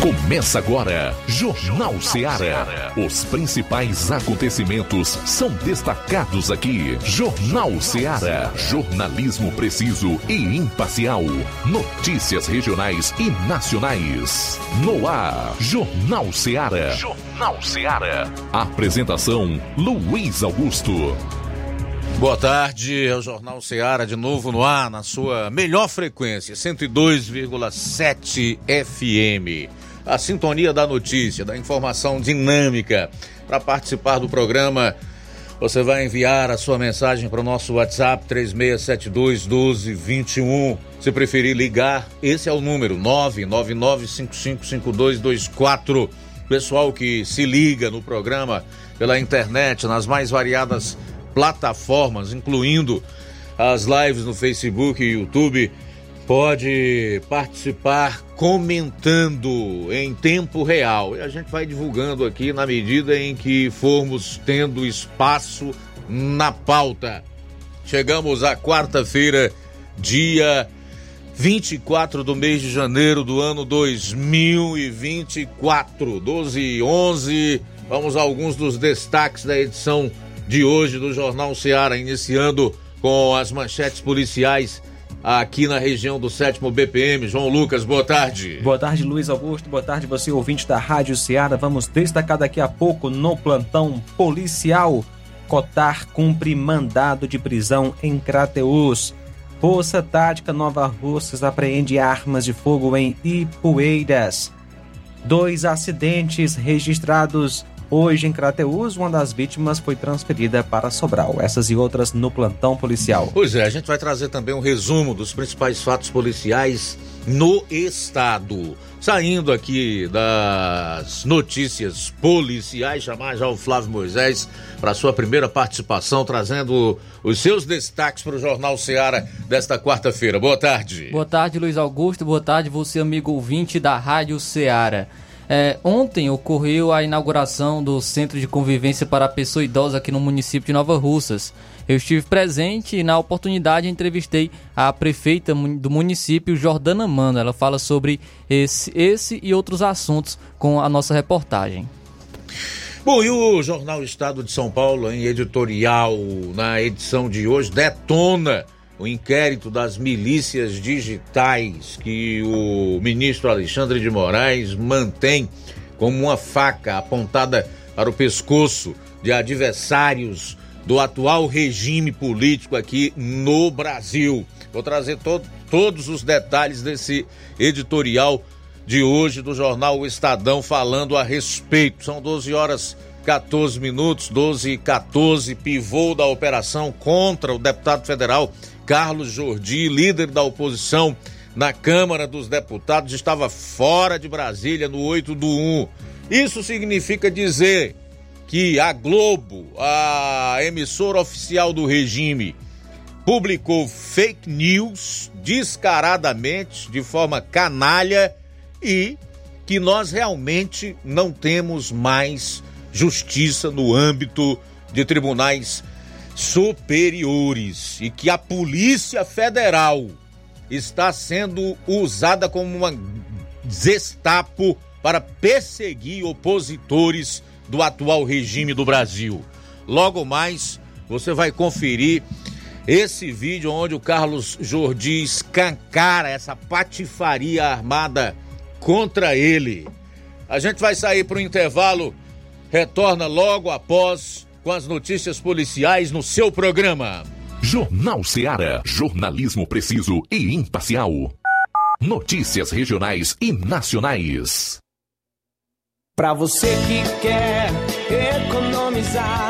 Começa agora, Jornal Ceará. Os principais acontecimentos são destacados aqui. Jornal Ceará. Jornalismo preciso e imparcial. Notícias regionais e nacionais. No ar, Jornal Ceará. Jornal Ceará. Apresentação: Luiz Augusto. Boa tarde, é o Jornal Ceará de novo no ar, na sua melhor frequência, 102,7 FM a sintonia da notícia, da informação dinâmica. Para participar do programa, você vai enviar a sua mensagem para o nosso WhatsApp 3672 1221. Se preferir ligar, esse é o número 999555224. Pessoal que se liga no programa pela internet, nas mais variadas plataformas, incluindo as lives no Facebook e YouTube pode participar comentando em tempo real. E a gente vai divulgando aqui na medida em que formos tendo espaço na pauta. Chegamos à quarta-feira, dia 24 do mês de janeiro do ano 2024, 12 e 11. Vamos a alguns dos destaques da edição de hoje do Jornal Ceará, iniciando com as manchetes policiais aqui na região do sétimo BPM. João Lucas, boa tarde. Boa tarde, Luiz Augusto. Boa tarde, você ouvinte da Rádio Ceará. Vamos destacar daqui a pouco no plantão policial. Cotar cumpre mandado de prisão em Crateus. Força Tática Nova Russas apreende armas de fogo em Ipueiras. Dois acidentes registrados Hoje, em Crateus, uma das vítimas foi transferida para Sobral. Essas e outras no plantão policial. Pois é, a gente vai trazer também um resumo dos principais fatos policiais no estado. Saindo aqui das notícias policiais, chamar já o Flávio Moisés para sua primeira participação, trazendo os seus destaques para o Jornal Seara desta quarta-feira. Boa tarde. Boa tarde, Luiz Augusto. Boa tarde, você, amigo ouvinte da Rádio Seara. É, ontem ocorreu a inauguração do Centro de Convivência para a Pessoa Idosa aqui no município de Nova Russas. Eu estive presente e na oportunidade entrevistei a prefeita do município, Jordana Mano. Ela fala sobre esse, esse e outros assuntos com a nossa reportagem. Bom, e o Jornal Estado de São Paulo, em editorial, na edição de hoje, detona o inquérito das milícias digitais que o ministro Alexandre de Moraes mantém como uma faca apontada para o pescoço de adversários do atual regime político aqui no Brasil. Vou trazer to todos os detalhes desse editorial de hoje do jornal O Estadão falando a respeito. São 12 horas 14 minutos, 12 e 14, pivô da operação contra o deputado federal Carlos Jordi, líder da oposição na Câmara dos Deputados, estava fora de Brasília no 8 do 1. Isso significa dizer que a Globo, a emissora oficial do regime, publicou fake news descaradamente, de forma canalha e que nós realmente não temos mais justiça no âmbito de tribunais superiores e que a Polícia Federal está sendo usada como uma gestapo para perseguir opositores do atual regime do Brasil. Logo mais, você vai conferir esse vídeo onde o Carlos Jordi escancara essa patifaria armada contra ele. A gente vai sair para o intervalo, retorna logo após com as notícias policiais no seu programa. Jornal Seara. Jornalismo preciso e imparcial. Notícias regionais e nacionais. Para você que quer economizar.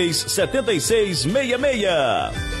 76 7666.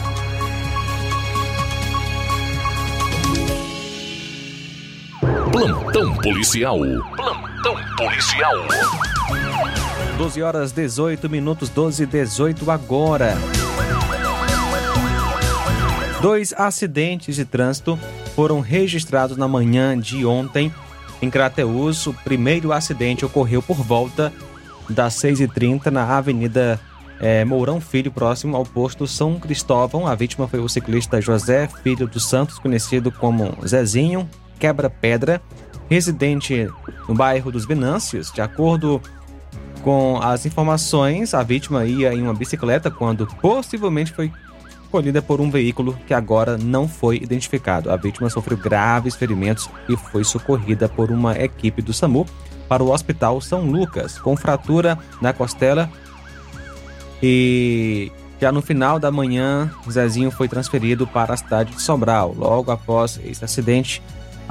Plantão policial. Plantão policial. 12 horas 18 minutos, 12 e 18 agora. Dois acidentes de trânsito foram registrados na manhã de ontem em Crateus. O primeiro acidente ocorreu por volta das 6h30 na Avenida é, Mourão Filho, próximo ao posto São Cristóvão. A vítima foi o ciclista José Filho dos Santos, conhecido como Zezinho, Quebra-Pedra, residente no bairro dos Venâncios. De acordo com as informações, a vítima ia em uma bicicleta quando possivelmente foi colhida por um veículo que agora não foi identificado. A vítima sofreu graves ferimentos e foi socorrida por uma equipe do SAMU para o Hospital São Lucas, com fratura na costela. E já no final da manhã, Zezinho foi transferido para a cidade de Sobral. Logo após esse acidente,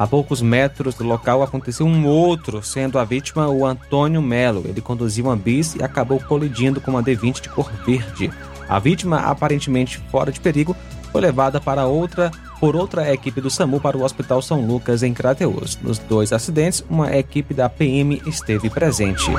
a poucos metros do local aconteceu um outro, sendo a vítima o Antônio Melo. Ele conduzia uma bis e acabou colidindo com uma D20 de cor verde. A vítima, aparentemente fora de perigo, foi levada para outra por outra equipe do SAMU para o Hospital São Lucas em Crateus. Nos dois acidentes, uma equipe da PM esteve presente.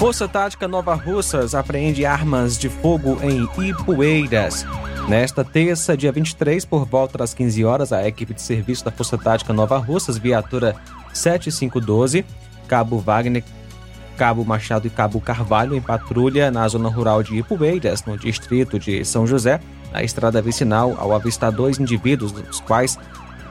Força Tática Nova Russas apreende armas de fogo em Ipueiras. Nesta terça, dia 23, por volta das 15 horas, a equipe de serviço da Força Tática Nova Russas, viatura 7512, Cabo Wagner, Cabo Machado e Cabo Carvalho, em patrulha na zona rural de Ipueiras, no distrito de São José, na estrada vicinal, ao avistar dois indivíduos, dos quais,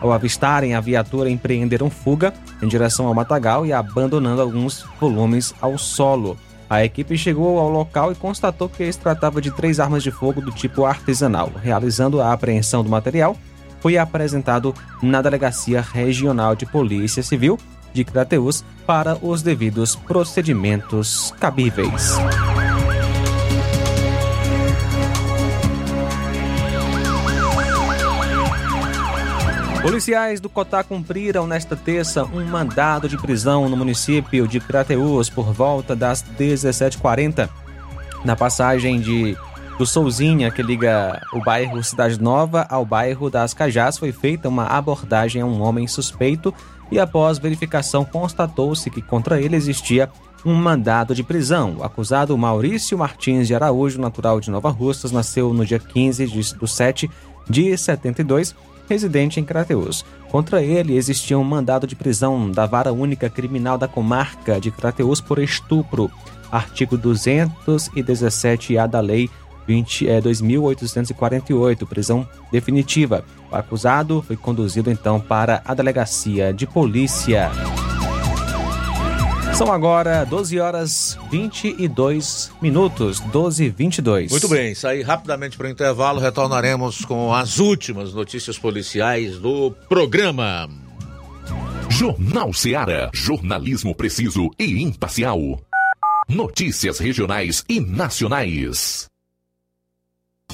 ao avistarem a viatura, empreenderam fuga em direção ao matagal e abandonando alguns volumes ao solo. A equipe chegou ao local e constatou que se tratava de três armas de fogo do tipo artesanal. Realizando a apreensão do material, foi apresentado na Delegacia Regional de Polícia Civil de Crateus para os devidos procedimentos cabíveis. Policiais do Cotá cumpriram nesta terça um mandado de prisão no município de Crateús por volta das 17h40. Na passagem de do Souzinha, que liga o bairro Cidade Nova ao bairro das Cajás, foi feita uma abordagem a um homem suspeito e após verificação constatou-se que contra ele existia um mandado de prisão. O acusado Maurício Martins de Araújo, natural de Nova Russas, nasceu no dia 15 de, do 7 de 72 residente em Crateus. Contra ele existia um mandado de prisão da Vara Única Criminal da Comarca de Crateus por estupro, artigo 217-A da Lei 20, é, 2.848, prisão definitiva. O acusado foi conduzido então para a delegacia de polícia. São agora 12 horas 22 minutos, 12 e 22. Muito bem, sair rapidamente para o intervalo, retornaremos com as últimas notícias policiais do programa. Jornal Seara, jornalismo preciso e imparcial. Notícias regionais e nacionais.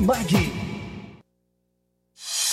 My key.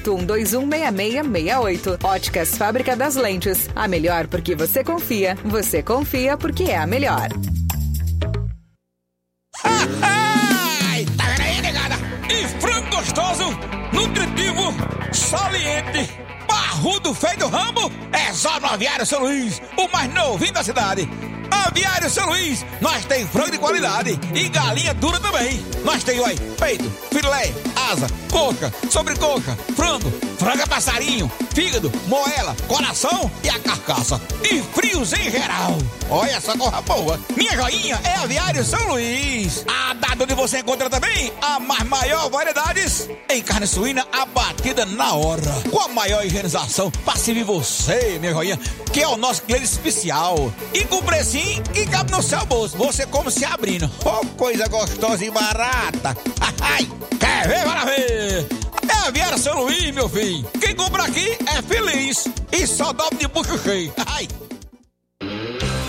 981216668. Óticas Fábrica das Lentes. A melhor porque você confia. Você confia porque é a melhor. Tá vendo aí, negada? E frango gostoso, nutritivo, saliente, barrudo, feio do rambo, é só no Aviário São Luís, o mais novinho da cidade. Aviário São Luís, nós tem frango de qualidade e galinha dura também. Nós tem, oi, peito, filé, asa, coca, sobrecoca, frango, franga passarinho, fígado, moela, coração e a carcaça. E frios em geral. Olha essa corra boa. Minha joinha é Aviário São Luís. A data onde você encontra também a mais maior variedades em carne suína abatida na hora. Com a maior higienização para servir você, minha joinha, que é o nosso cliente especial. E com precinho que cabe no seu bolso. Você come se abrindo. Oh, coisa gostosa e barata. Quer ver, para ver? É Aviário São Luís, meu filho. Quem compra aqui é feliz. E só dobra de bucho cheio. Ai.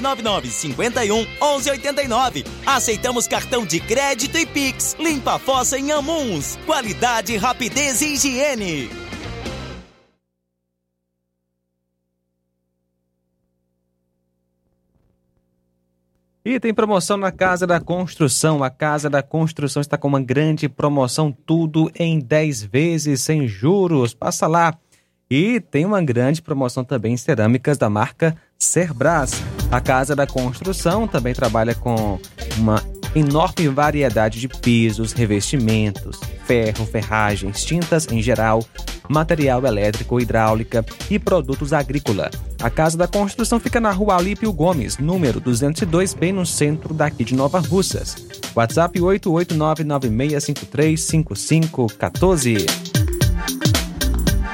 999 51 11 89. Aceitamos cartão de crédito e Pix. Limpa a fossa em Amuns. Qualidade, rapidez e higiene. E tem promoção na Casa da Construção. A Casa da Construção está com uma grande promoção, tudo em 10 vezes sem juros. Passa lá. E tem uma grande promoção também em cerâmicas da marca Cerbras. A Casa da Construção também trabalha com uma enorme variedade de pisos, revestimentos, ferro, ferragens, tintas em geral, material elétrico, hidráulica e produtos agrícola. A Casa da Construção fica na rua Alípio Gomes, número 202, bem no centro daqui de Nova Russas. WhatsApp 88996535514.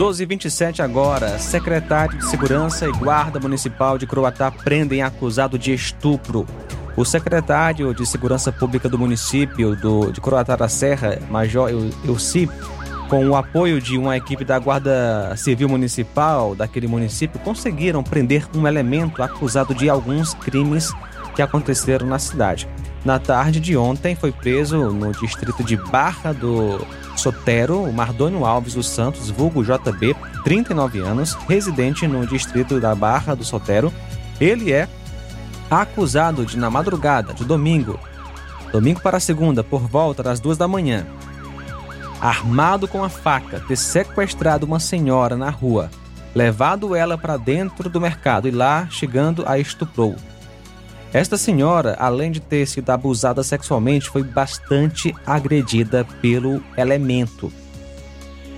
Doze e 27 agora. Secretário de Segurança e Guarda Municipal de Croatá prendem acusado de estupro. O secretário de Segurança Pública do município do, de Croatá da Serra, Major Elci, com o apoio de uma equipe da Guarda Civil Municipal daquele município, conseguiram prender um elemento acusado de alguns crimes que aconteceram na cidade. Na tarde de ontem, foi preso no distrito de Barra do Sotero o Mardônio Alves dos Santos, vulgo JB, 39 anos, residente no distrito da Barra do Sotero. Ele é acusado de, na madrugada de domingo, domingo para segunda, por volta das duas da manhã, armado com a faca, ter sequestrado uma senhora na rua, levado ela para dentro do mercado e lá, chegando, a estuprou. Esta senhora, além de ter sido abusada sexualmente, foi bastante agredida pelo elemento.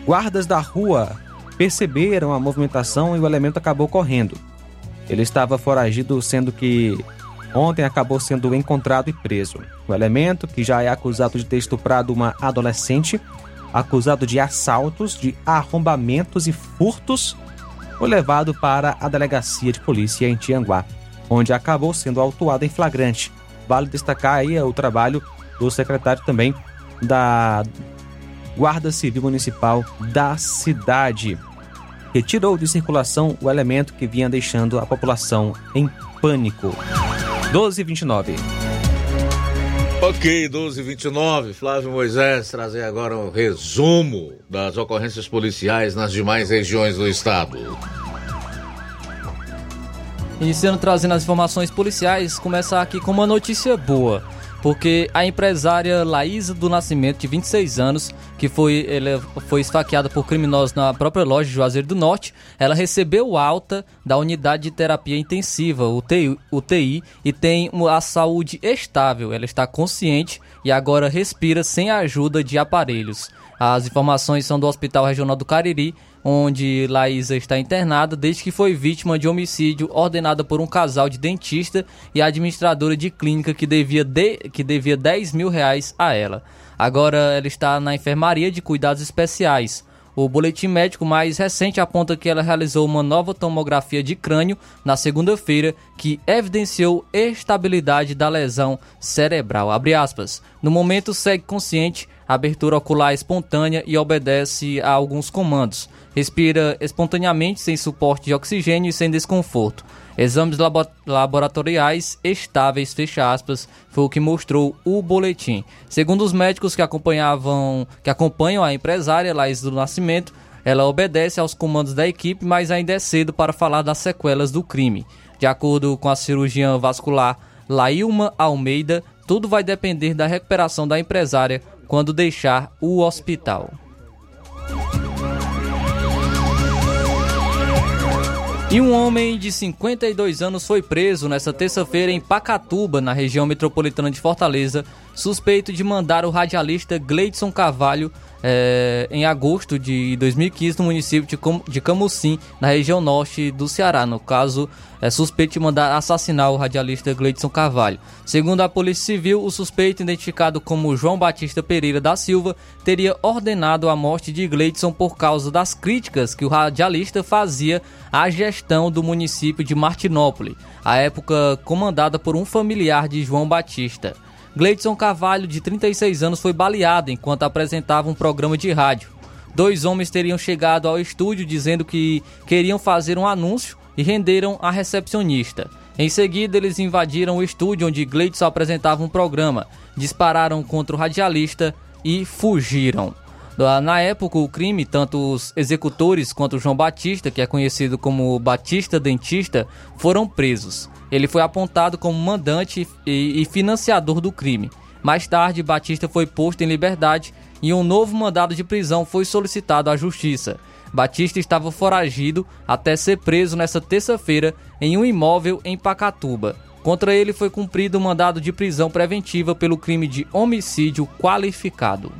Guardas da rua perceberam a movimentação e o elemento acabou correndo. Ele estava foragido, sendo que ontem acabou sendo encontrado e preso. O elemento, que já é acusado de ter estuprado uma adolescente, acusado de assaltos, de arrombamentos e furtos, foi levado para a delegacia de polícia em Tianguá, onde acabou sendo autuado em flagrante. Vale destacar aí o trabalho do secretário também da Guarda Civil Municipal da cidade retirou de circulação o elemento que vinha deixando a população em pânico. 1229. Ok, 1229. Flávio Moisés trazer agora um resumo das ocorrências policiais nas demais regiões do estado. Iniciando trazendo as informações policiais, começar aqui com uma notícia boa porque a empresária Laísa do Nascimento, de 26 anos, que foi, ela foi esfaqueada por criminosos na própria loja de Juazeiro do Norte, ela recebeu alta da unidade de terapia intensiva, UTI, UTI e tem a saúde estável. Ela está consciente e agora respira sem a ajuda de aparelhos. As informações são do Hospital Regional do Cariri, onde Laísa está internada desde que foi vítima de homicídio ordenada por um casal de dentista e administradora de clínica que devia, de, que devia 10 mil reais a ela. Agora ela está na enfermaria de cuidados especiais. O boletim médico mais recente aponta que ela realizou uma nova tomografia de crânio na segunda-feira que evidenciou estabilidade da lesão cerebral. No momento segue consciente, abertura ocular espontânea e obedece a alguns comandos. Respira espontaneamente sem suporte de oxigênio e sem desconforto. Exames labo laboratoriais estáveis, fecha aspas, foi o que mostrou o boletim. Segundo os médicos que acompanhavam, que acompanham a empresária Laís do Nascimento, ela obedece aos comandos da equipe, mas ainda é cedo para falar das sequelas do crime. De acordo com a cirurgiã vascular Lailma Almeida, tudo vai depender da recuperação da empresária quando deixar o hospital. E um homem de 52 anos foi preso nesta terça-feira em Pacatuba, na região metropolitana de Fortaleza, suspeito de mandar o radialista Gleidson Carvalho é, em agosto de 2015 no município de, Camucim, na região norte do Ceará. No caso, é suspeito de mandar assassinar o radialista Gleidson Carvalho. Segundo a Polícia Civil, o suspeito, identificado como João Batista Pereira da Silva, teria ordenado a morte de Gleidson por causa das críticas que o radialista fazia à gestão do município de Martinópole, à época comandada por um familiar de João Batista. Gleidson Carvalho, de 36 anos, foi baleado enquanto apresentava um programa de rádio. Dois homens teriam chegado ao estúdio dizendo que queriam fazer um anúncio e renderam a recepcionista. Em seguida, eles invadiram o estúdio onde Gleidson apresentava um programa, dispararam contra o radialista e fugiram. Na época, o crime, tanto os executores quanto João Batista, que é conhecido como Batista Dentista, foram presos. Ele foi apontado como mandante e financiador do crime. Mais tarde, Batista foi posto em liberdade e um novo mandado de prisão foi solicitado à justiça. Batista estava foragido até ser preso nesta terça-feira em um imóvel em Pacatuba. Contra ele foi cumprido um mandado de prisão preventiva pelo crime de homicídio qualificado.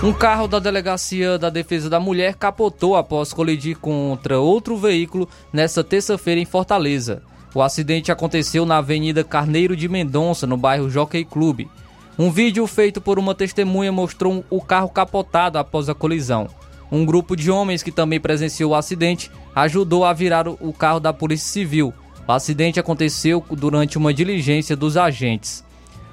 Um carro da Delegacia da Defesa da Mulher capotou após colidir contra outro veículo nesta terça-feira em Fortaleza. O acidente aconteceu na Avenida Carneiro de Mendonça, no bairro Jockey Club. Um vídeo feito por uma testemunha mostrou o carro capotado após a colisão. Um grupo de homens que também presenciou o acidente ajudou a virar o carro da Polícia Civil. O acidente aconteceu durante uma diligência dos agentes.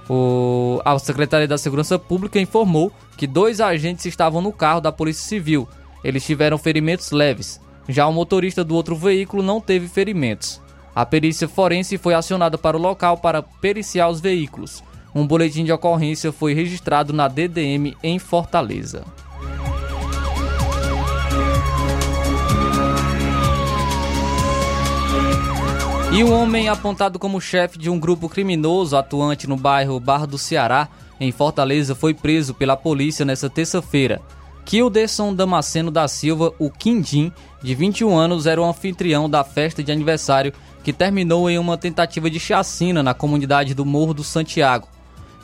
O, a Secretaria da Segurança Pública informou que dois agentes estavam no carro da Polícia Civil. Eles tiveram ferimentos leves. Já o motorista do outro veículo não teve ferimentos. A perícia forense foi acionada para o local para periciar os veículos. Um boletim de ocorrência foi registrado na DDM em Fortaleza. E um homem apontado como chefe de um grupo criminoso atuante no bairro Barra do Ceará, em Fortaleza, foi preso pela polícia nesta terça-feira. Kilderson Damasceno da Silva, o Quindim, de 21 anos, era o anfitrião da festa de aniversário que terminou em uma tentativa de chacina na comunidade do Morro do Santiago.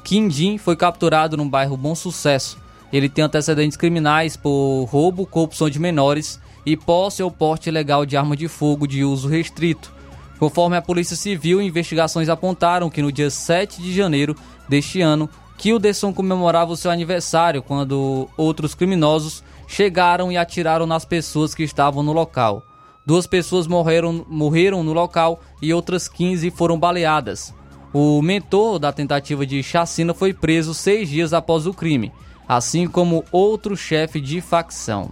Quindim foi capturado no bairro Bom Sucesso. Ele tem antecedentes criminais por roubo, corrupção de menores e posse ou porte ilegal de arma de fogo de uso restrito. Conforme a Polícia Civil, investigações apontaram que no dia 7 de janeiro deste ano, Kilderson comemorava o seu aniversário quando outros criminosos chegaram e atiraram nas pessoas que estavam no local. Duas pessoas morreram, morreram no local e outras 15 foram baleadas. O mentor da tentativa de chacina foi preso seis dias após o crime, assim como outro chefe de facção.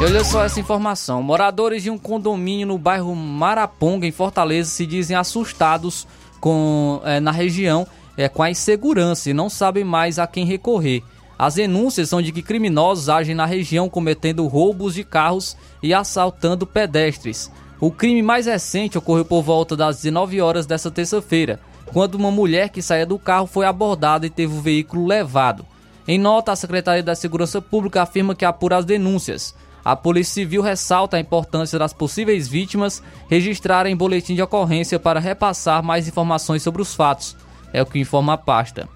E olha só essa informação: moradores de um condomínio no bairro Maraponga, em Fortaleza, se dizem assustados com, é, na região é, com a insegurança e não sabem mais a quem recorrer. As denúncias são de que criminosos agem na região cometendo roubos de carros e assaltando pedestres. O crime mais recente ocorreu por volta das 19 horas dessa terça-feira, quando uma mulher que saía do carro foi abordada e teve o veículo levado. Em nota, a Secretaria da Segurança Pública afirma que apura as denúncias. A Polícia Civil ressalta a importância das possíveis vítimas registrarem boletim de ocorrência para repassar mais informações sobre os fatos, é o que informa a pasta.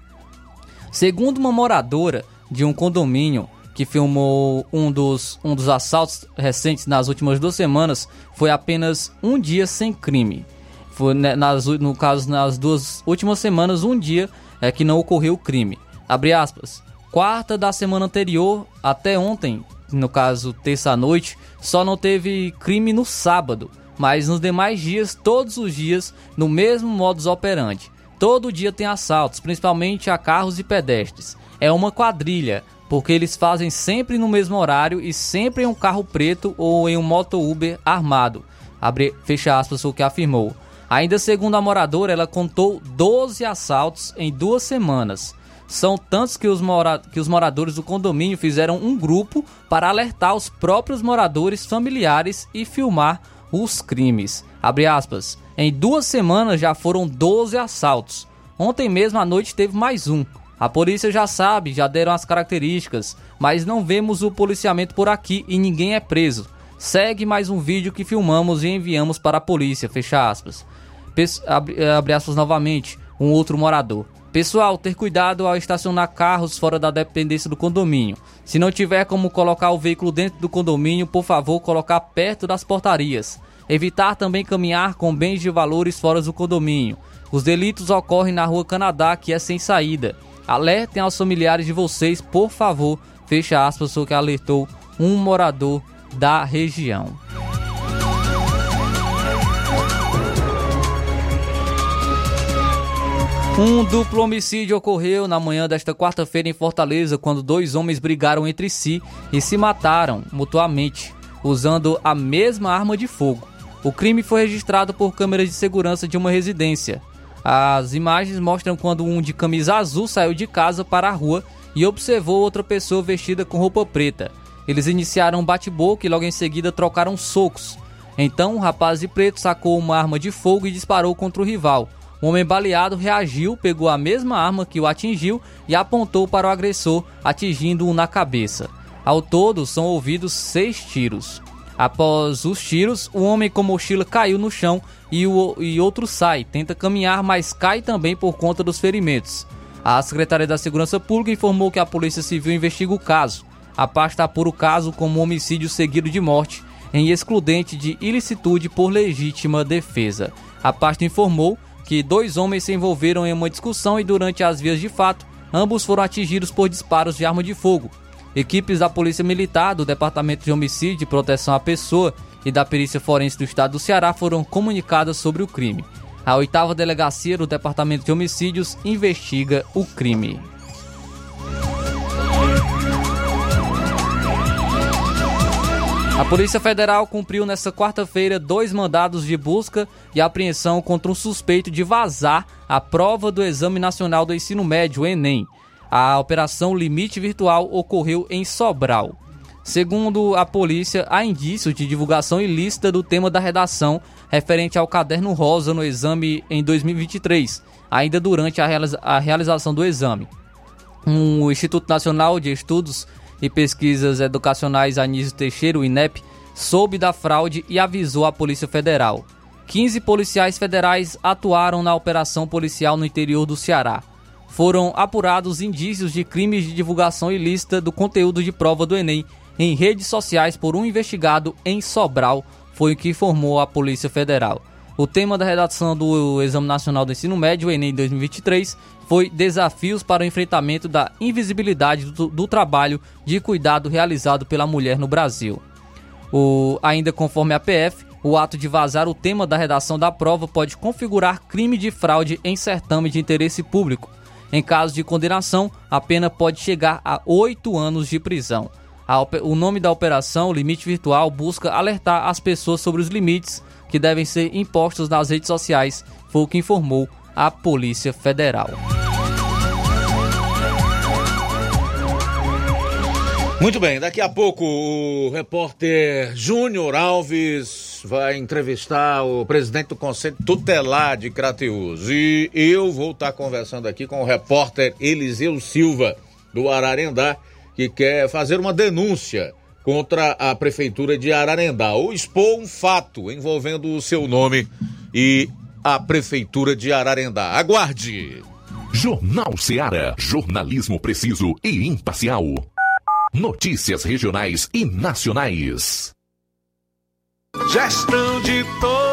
Segundo uma moradora de um condomínio que filmou um dos, um dos assaltos recentes nas últimas duas semanas, foi apenas um dia sem crime. Foi, né, nas, no caso, nas duas últimas semanas, um dia é que não ocorreu crime. Abre aspas. Quarta da semana anterior até ontem, no caso terça-noite, só não teve crime no sábado, mas nos demais dias, todos os dias, no mesmo modus operandi. Todo dia tem assaltos, principalmente a carros e pedestres. É uma quadrilha, porque eles fazem sempre no mesmo horário e sempre em um carro preto ou em um moto Uber armado. Abre, fecha aspas, o que afirmou. Ainda segundo a moradora, ela contou 12 assaltos em duas semanas. São tantos que os, mora que os moradores do condomínio fizeram um grupo para alertar os próprios moradores familiares e filmar os crimes. Abre aspas. Em duas semanas já foram 12 assaltos. Ontem mesmo à noite teve mais um. A polícia já sabe, já deram as características, mas não vemos o policiamento por aqui e ninguém é preso. Segue mais um vídeo que filmamos e enviamos para a polícia, fecha aspas. abre, abre aspas novamente, um outro morador. Pessoal, ter cuidado ao estacionar carros fora da dependência do condomínio. Se não tiver como colocar o veículo dentro do condomínio, por favor, colocar perto das portarias. Evitar também caminhar com bens de valores fora do condomínio. Os delitos ocorrem na rua Canadá, que é sem saída. Alertem aos familiares de vocês, por favor. Fecha aspas, o que alertou um morador da região. Um duplo homicídio ocorreu na manhã desta quarta-feira em Fortaleza, quando dois homens brigaram entre si e se mataram mutuamente, usando a mesma arma de fogo. O crime foi registrado por câmeras de segurança de uma residência. As imagens mostram quando um de camisa azul saiu de casa para a rua e observou outra pessoa vestida com roupa preta. Eles iniciaram um bate-boca e logo em seguida trocaram socos. Então, o rapaz de preto sacou uma arma de fogo e disparou contra o rival. O homem baleado reagiu, pegou a mesma arma que o atingiu e apontou para o agressor, atingindo-o na cabeça. Ao todo, são ouvidos seis tiros. Após os tiros, o homem com mochila caiu no chão e, o, e outro sai, tenta caminhar, mas cai também por conta dos ferimentos. A Secretaria da Segurança Pública informou que a Polícia Civil investiga o caso. A pasta apura o caso como homicídio seguido de morte, em excludente de ilicitude por legítima defesa. A pasta informou que dois homens se envolveram em uma discussão e durante as vias de fato, ambos foram atingidos por disparos de arma de fogo. Equipes da Polícia Militar, do Departamento de Homicídio e Proteção à Pessoa e da Perícia Forense do Estado do Ceará foram comunicadas sobre o crime. A oitava delegacia do Departamento de Homicídios investiga o crime. A Polícia Federal cumpriu nesta quarta-feira dois mandados de busca e apreensão contra um suspeito de vazar a prova do Exame Nacional do Ensino Médio, Enem. A operação Limite Virtual ocorreu em Sobral. Segundo a polícia, há indícios de divulgação ilícita do tema da redação referente ao caderno rosa no exame em 2023, ainda durante a, realiza a realização do exame. O Instituto Nacional de Estudos e Pesquisas Educacionais Anísio Teixeira, o INEP, soube da fraude e avisou a Polícia Federal. 15 policiais federais atuaram na operação policial no interior do Ceará. Foram apurados indícios de crimes de divulgação ilícita do conteúdo de prova do Enem em redes sociais por um investigado em Sobral, foi o que informou a Polícia Federal. O tema da redação do Exame Nacional do Ensino Médio, Enem 2023, foi Desafios para o enfrentamento da invisibilidade do, do trabalho de cuidado realizado pela mulher no Brasil. O, ainda conforme a PF, o ato de vazar o tema da redação da prova pode configurar crime de fraude em certame de interesse público. Em caso de condenação, a pena pode chegar a oito anos de prisão. A, o nome da operação, Limite Virtual, busca alertar as pessoas sobre os limites que devem ser impostos nas redes sociais, foi o que informou a Polícia Federal. Muito bem, daqui a pouco o repórter Júnior Alves vai entrevistar o presidente do Conselho Tutelar de Crateus. E eu vou estar conversando aqui com o repórter Eliseu Silva, do Ararendá, que quer fazer uma denúncia contra a Prefeitura de Ararendá, ou expor um fato envolvendo o seu nome e a Prefeitura de Ararendá. Aguarde! Jornal Seara. Jornalismo preciso e imparcial. Notícias regionais e nacionais. Gestão de todos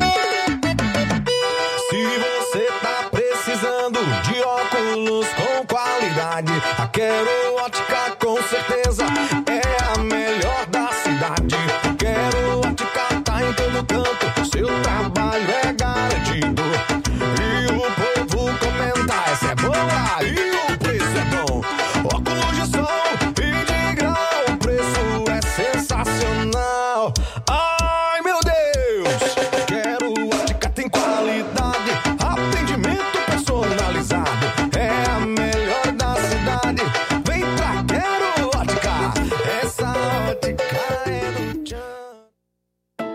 Qualidade, a Quero Ótica com certeza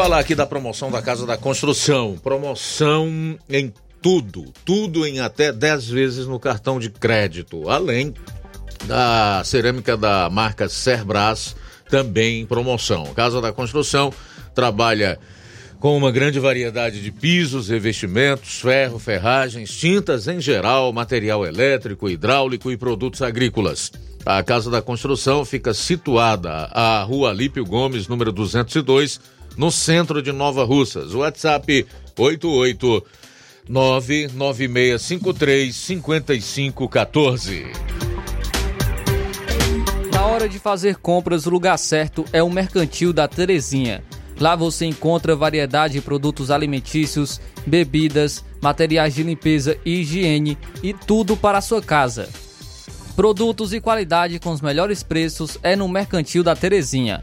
Falar aqui da promoção da Casa da Construção. Promoção em tudo, tudo em até 10 vezes no cartão de crédito. Além da cerâmica da marca Cerbras, também em promoção. Casa da Construção trabalha com uma grande variedade de pisos, revestimentos, ferro, ferragens, tintas em geral, material elétrico, hidráulico e produtos agrícolas. A Casa da Construção fica situada à Rua Alípio Gomes, número 202, no centro de Nova Russas. WhatsApp 88 99653 5514. Na hora de fazer compras, o lugar certo é o Mercantil da Terezinha. Lá você encontra variedade de produtos alimentícios, bebidas, materiais de limpeza e higiene e tudo para a sua casa. Produtos e qualidade com os melhores preços é no Mercantil da Terezinha.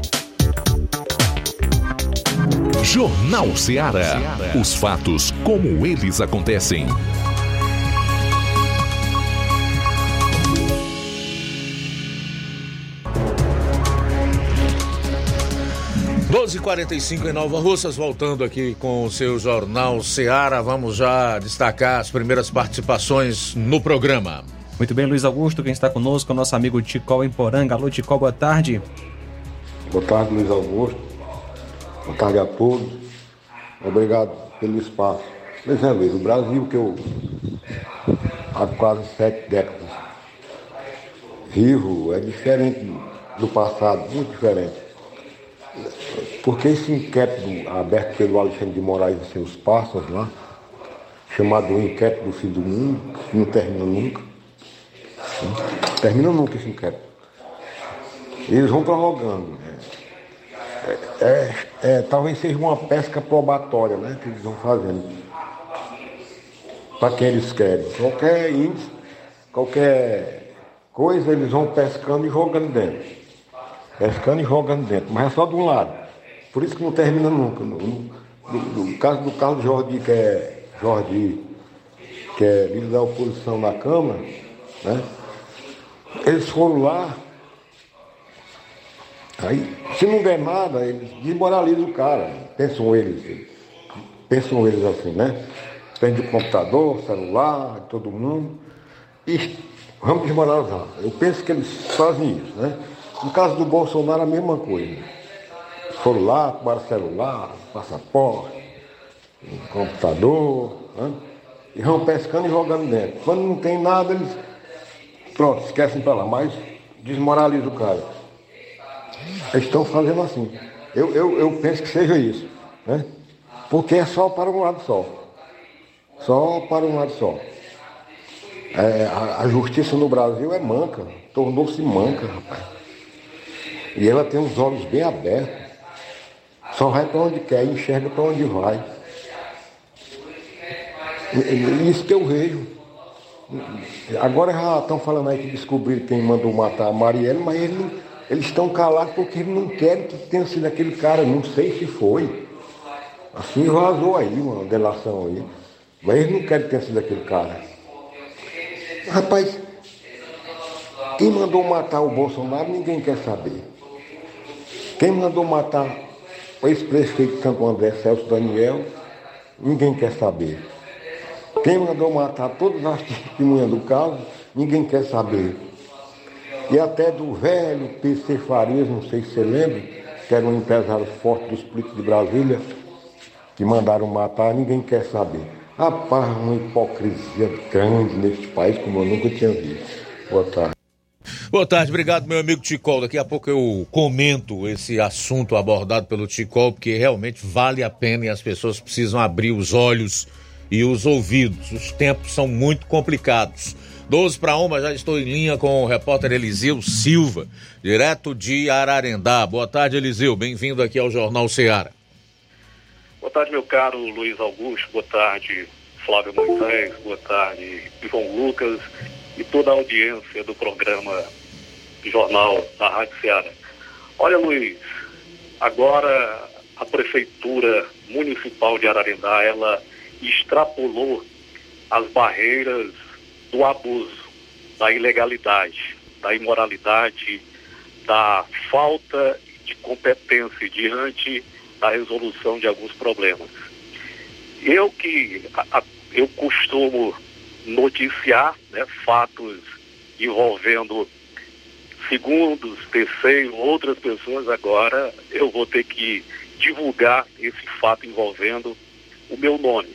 Jornal Ceará. Os fatos como eles acontecem. Doze quarenta em Nova Russas, voltando aqui com o seu Jornal Ceará. Vamos já destacar as primeiras participações no programa. Muito bem, Luiz Augusto, quem está conosco é o nosso amigo Ticol em Poranga. Alô, Ticol, boa tarde. Boa tarde, Luiz Augusto. Boa tarde a todos. Obrigado pelo espaço. Veja vez, o Brasil que eu há quase sete décadas vivo é diferente do passado, muito diferente. Porque esse inquérito aberto pelo Alexandre de Moraes e seus passos lá, chamado Inquérito do Fim do Mundo, que não termina nunca. Termina nunca esse inquérito. Eles vão prorrogando. né? É, é, é, talvez seja uma pesca probatória né, que eles vão fazendo. Para quem eles querem. Qualquer índice, qualquer coisa, eles vão pescando e jogando dentro. Pescando e jogando dentro. Mas é só de um lado. Por isso que não termina nunca. No, no- no- caso do Carlos Jordi, que é Jordi, que é líder da oposição na Câmara, né? Eles foram lá, aí, se não der nada, eles desmoralizam o cara. Pensam eles, pensam eles assim, né? Prende o computador, celular, todo mundo. E vamos desmoralizar. Eu penso que eles fazem isso, né? No caso do Bolsonaro, a mesma coisa. Foram lá, tomaram celular, passaporte, computador, né? e vão pescando e jogando dentro. Quando não tem nada, eles pronto, esquecem para lá, mas desmoraliza o cara. Estão fazendo assim. Eu, eu, eu penso que seja isso. Né? Porque é só para um lado só. Só para um lado só. É, a, a justiça no Brasil é manca, tornou-se manca, rapaz. E ela tem os olhos bem abertos. Só vai para onde quer, enxerga para onde vai. E- Isso que eu vejo. Agora já estão falando aí que descobriram quem mandou matar a Marielle, mas eles, não- eles estão calados porque eles não querem que tenha sido aquele cara, não sei se foi. Assim vazou aí uma delação aí. Mas eles não querem que tenha sido aquele cara. Rapaz, quem mandou matar o Bolsonaro ninguém quer saber. Quem mandou matar o ex-prefeito de Santo André, Celso Daniel, ninguém quer saber. Quem mandou matar todas as testemunhas do caso, ninguém quer saber. E até do velho PC Farias, não sei se você lembra, que era um empresário forte dos políticos de Brasília, que mandaram matar, ninguém quer saber. Rapaz, uma hipocrisia grande neste país como eu nunca tinha visto. Boa tarde. Boa tarde, obrigado, meu amigo Ticol. Daqui a pouco eu comento esse assunto abordado pelo Ticol, porque realmente vale a pena e as pessoas precisam abrir os olhos e os ouvidos. Os tempos são muito complicados. 12 para uma, já estou em linha com o repórter Eliseu Silva, direto de Ararendá. Boa tarde, Eliseu. Bem-vindo aqui ao Jornal Ceará. Boa tarde, meu caro Luiz Augusto. Boa tarde, Flávio Moisés. Boa tarde, João Lucas e toda a audiência do programa Jornal da Rádio Ceará. Olha, Luiz, agora a Prefeitura Municipal de Ararendá, ela extrapolou as barreiras do abuso, da ilegalidade, da imoralidade, da falta de competência diante da resolução de alguns problemas. Eu que a- a- eu costumo noticiar né, fatos envolvendo segundos, terceiro, outras pessoas, agora eu vou ter que divulgar esse fato envolvendo o meu nome.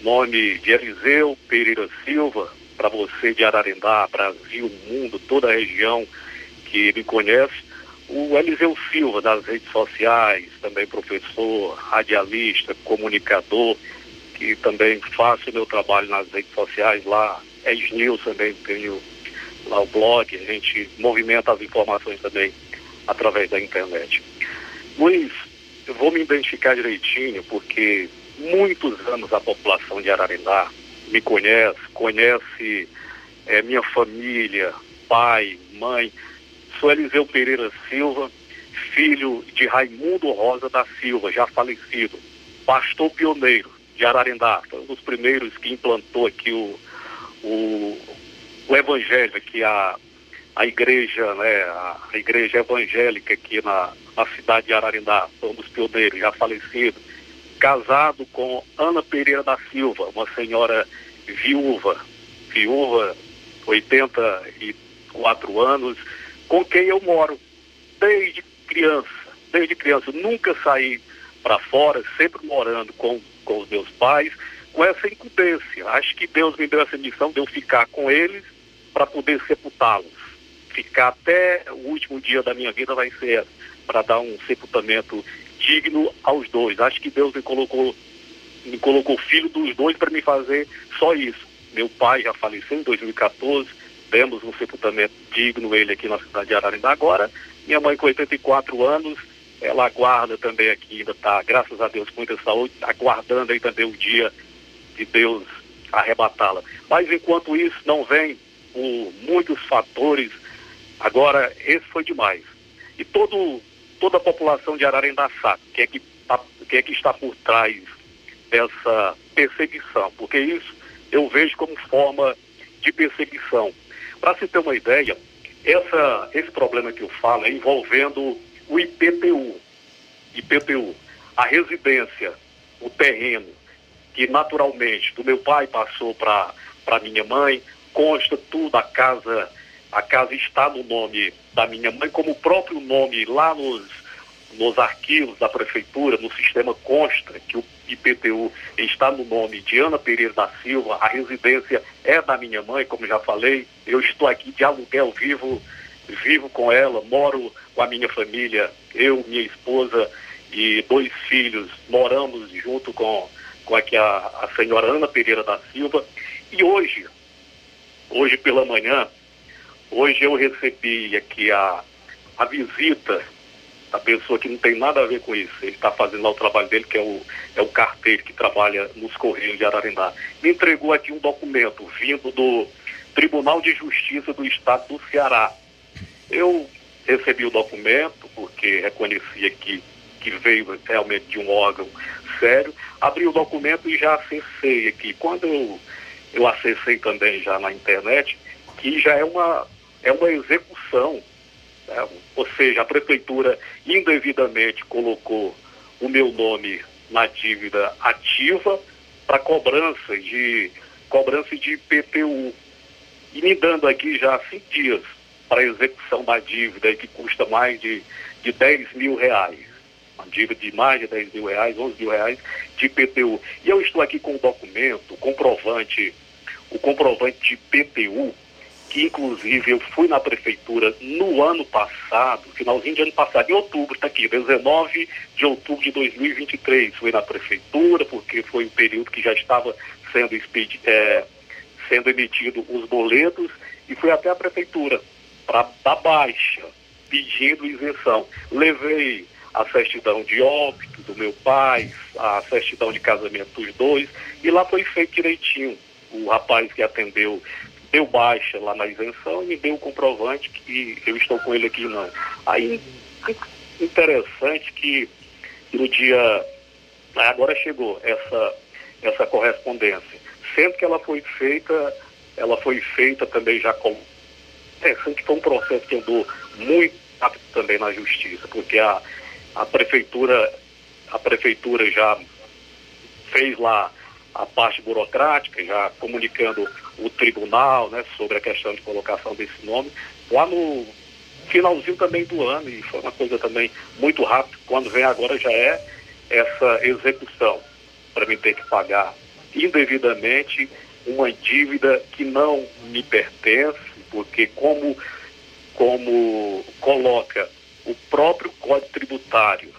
Nome de Eliseu Pereira Silva, para você de Ararendá, Brasil, mundo, toda a região que me conhece. O Eliseu Silva, das redes sociais, também professor, radialista, comunicador, que também faço o meu trabalho nas redes sociais lá. É News também, tenho lá o blog, a gente movimenta as informações também através da internet. Luiz, eu vou me identificar direitinho, porque muitos anos a população de Ararendá me conhece, conhece eh, minha família, pai, mãe. Sou Eliseu Pereira Silva, filho de Raimundo Rosa da Silva, já falecido, pastor pioneiro de Ararendá, um dos primeiros que implantou aqui o, o, o evangelho, aqui a, a igreja, né, a, a igreja evangélica aqui na, na cidade de Ararendá, um dos pioneiros, já falecido, casado com Ana Pereira da Silva, uma senhora viúva, viúva, 84 anos, com quem eu moro desde criança, desde criança. Nunca saí para fora, sempre morando com, com os meus pais, com essa incumbência. Acho que Deus me deu essa missão de eu ficar com eles para poder sepultá-los. Ficar até o último dia da minha vida vai ser para dar um sepultamento digno aos dois. Acho que Deus me colocou me colocou filho dos dois para me fazer só isso. Meu pai já faleceu em 2014, demos um sepultamento digno ele aqui na cidade de Ararindá. Agora, minha mãe com 84 anos, ela aguarda também aqui, ainda está, graças a Deus, com muita saúde, aguardando aí também o dia de Deus arrebatá-la. Mas enquanto isso não vem por muitos fatores, agora esse foi demais. E todo, toda a população de o que é que, tá, que é que está por trás dessa perseguição, porque isso eu vejo como forma de perseguição. Para se ter uma ideia, essa, esse problema que eu falo é envolvendo o IPTU. IPTU, a residência, o terreno, que naturalmente do meu pai passou para minha mãe, consta tudo, a casa, a casa está no nome da minha mãe, como o próprio nome lá nos, nos arquivos da prefeitura, no sistema consta que o IPTU está no nome de Ana Pereira da Silva, a residência é da minha mãe, como já falei, eu estou aqui de aluguel vivo, vivo com ela, moro com a minha família, eu, minha esposa e dois filhos, moramos junto com, com aqui a, a senhora Ana Pereira da Silva. E hoje, hoje pela manhã, hoje eu recebi aqui a, a visita da pessoa que não tem nada a ver com isso. Ele está fazendo lá o trabalho dele, que é o, é o carteiro que trabalha nos Correios de Ararendá. Me entregou aqui um documento vindo do Tribunal de Justiça do Estado do Ceará. Eu recebi o documento, porque reconhecia que, que veio realmente de um órgão sério, abri o documento e já acessei aqui. Quando eu, eu acessei também já na internet, que já é uma, é uma execução, né? ou seja, a prefeitura indevidamente colocou o meu nome na dívida ativa para cobrança de cobrança de IPTU. E me dando aqui já cinco dias para execução da dívida que custa mais de, de 10 mil reais. Uma dívida de mais de 10 mil reais, 11 mil reais de IPTU. E eu estou aqui com o documento, comprovante, o comprovante de IPTU, que inclusive eu fui na prefeitura no ano passado, finalzinho de ano passado, em outubro, está aqui, 19 de outubro de 2023. Fui na prefeitura, porque foi um período que já estava sendo, expedi é, sendo emitido os boletos, e fui até a prefeitura para dar baixa, pedindo isenção. Levei a certidão de óbito do meu pai, a certidão de casamento dos dois, e lá foi feito direitinho. O rapaz que atendeu deu baixa lá na isenção e me deu o comprovante que eu estou com ele aqui não. Aí, interessante que no dia. Agora chegou essa, essa correspondência. Sendo que ela foi feita, ela foi feita também já com interessante que foi um processo que andou muito rápido também na justiça, porque a, a prefeitura, a prefeitura já fez lá a parte burocrática, já comunicando o tribunal né, sobre a questão de colocação desse nome, lá no finalzinho também do ano, e foi uma coisa também muito rápida, quando vem agora já é essa execução, para mim ter que pagar indevidamente uma dívida que não me pertence, porque como, como coloca o próprio Código Tributário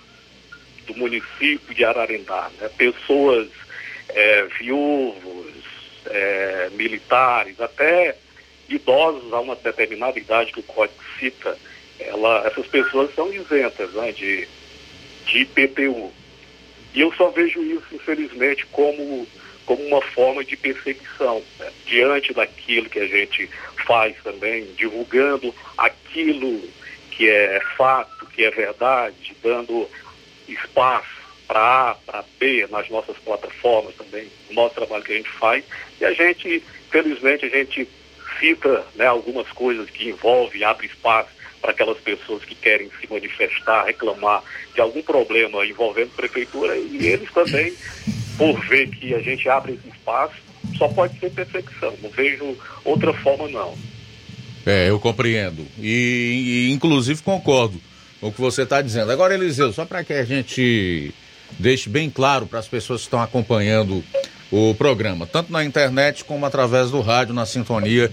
do município de Ararendá, né? pessoas é, viúvos, é, militares, até idosos a uma determinada idade que o Código cita, ela, essas pessoas são isentas né, de, de IPTU. E eu só vejo isso, infelizmente, como como uma forma de perseguição, né? diante daquilo que a gente faz também, divulgando aquilo que é fato, que é verdade, dando espaço para A, para B nas nossas plataformas também, o nosso trabalho que a gente faz, e a gente, felizmente, a gente cita né, algumas coisas que envolvem, abre espaço para aquelas pessoas que querem se manifestar, reclamar de algum problema envolvendo a prefeitura, e eles também por ver que a gente abre esse espaço, só pode ser perseguição. Não vejo outra forma, não. É, eu compreendo. E, e inclusive concordo com o que você está dizendo. Agora, Eliseu, só para que a gente deixe bem claro para as pessoas que estão acompanhando o programa, tanto na internet como através do rádio na sintonia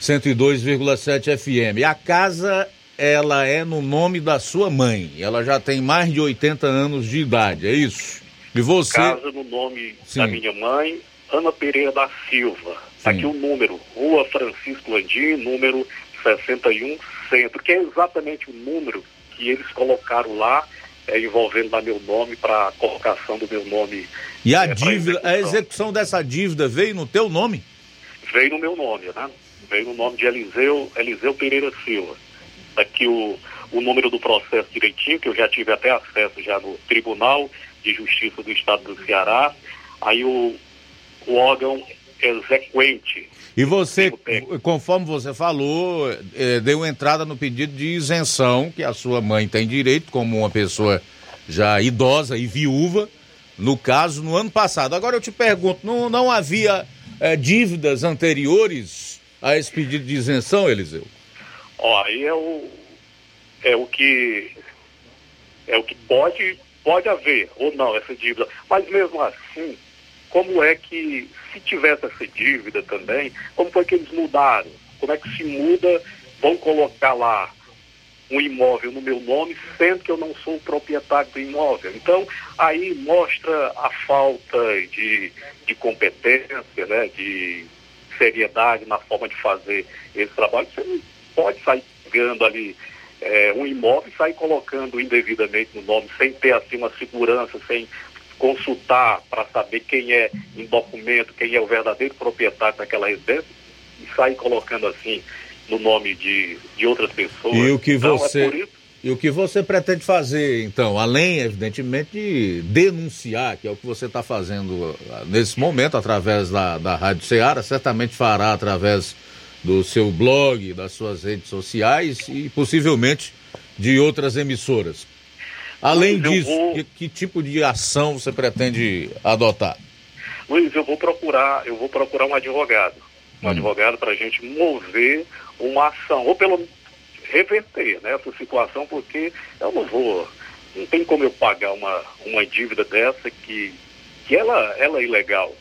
102,7 FM. A casa ela é no nome da sua mãe. Ela já tem mais de 80 anos de idade, é isso? E você Casa no nome da minha mãe, Ana Pereira da Silva. Aqui o número, Rua Francisco Landim, número 61 Centro, que é exatamente o número que eles colocaram lá, é, envolvendo lá meu nome para a colocação do meu nome. E a é, dívida, a execução dessa dívida veio no teu nome? Veio no meu nome, né? Veio no nome de Eliseu, Eliseu Pereira Silva. Aqui o, o número do processo direitinho, que eu já tive até acesso já no Tribunal de Justiça do Estado do Ceará. Aí o, o órgão exequente. E você, conforme você falou, eh, deu entrada no pedido de isenção que a sua mãe tem direito, como uma pessoa já idosa e viúva, no caso, no ano passado. Agora eu te pergunto, não, não havia eh, dívidas anteriores a esse pedido de isenção, Eliseu? Ó, aí é o, é o que é o que pode, pode haver, ou não, essa dívida. Mas mesmo assim, como é que, se tivesse essa dívida também, como foi que eles mudaram? Como é que se muda, vão colocar lá um imóvel no meu nome, sendo que eu não sou o proprietário do imóvel. Então, aí mostra a falta de, de competência, né, de seriedade na forma de fazer esse trabalho. Você não pode sair pegando ali é, um imóvel e sair colocando indevidamente no nome, sem ter assim uma segurança, sem consultar para saber quem é em documento, quem é o verdadeiro proprietário daquela residência, e sair colocando assim no nome de, de outras pessoas. E o que Então, é você isso e o que você pretende fazer, então, além, evidentemente, de denunciar, que é o que você está fazendo ah, nesse momento, através da, da Rádio Ceará, certamente fará através do seu blog, das suas redes sociais e possivelmente de outras emissoras. Além disso, vou- que, que tipo de ação você pretende adotar? Luiz, eu vou procurar, eu vou procurar um advogado. Um advogado para a gente mover uma ação, ou pelo menos reverter né, essa situação, porque eu não vou, não tem como eu pagar uma, uma dívida dessa que, que ela, ela é ilegal.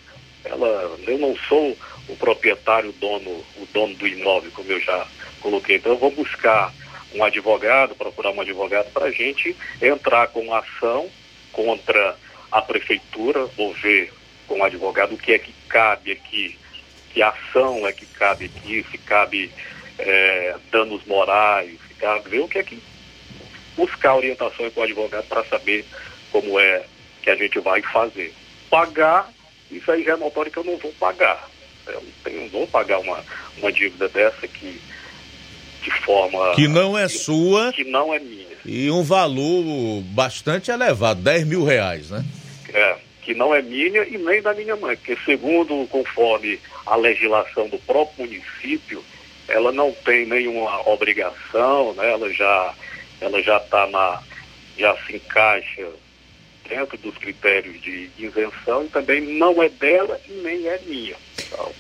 Ela, eu não sou o proprietário, o dono, o dono do imóvel, como eu já coloquei. Então eu vou buscar um advogado, procurar um advogado para a gente entrar com ação contra a prefeitura, vou ver com o advogado o que é que cabe aqui, que ação é que cabe aqui, se cabe eh, danos morais, se cabe ver o que é que buscar orientação com o advogado para saber como é que a gente vai fazer. Pagar, isso aí já é notório que eu não vou pagar. Eu não, tenho- não vou pagar uma, uma dívida dessa que de forma Que não é sua que não é minha. e um valor bastante elevado, 10 mil reais, né? É, que não é minha e nem da minha mãe, porque segundo, conforme a legislação do próprio município, ela não tem nenhuma obrigação, né? ela já ela já está na, já se encaixa dentro dos critérios de isenção e também não é dela e nem é minha. Então,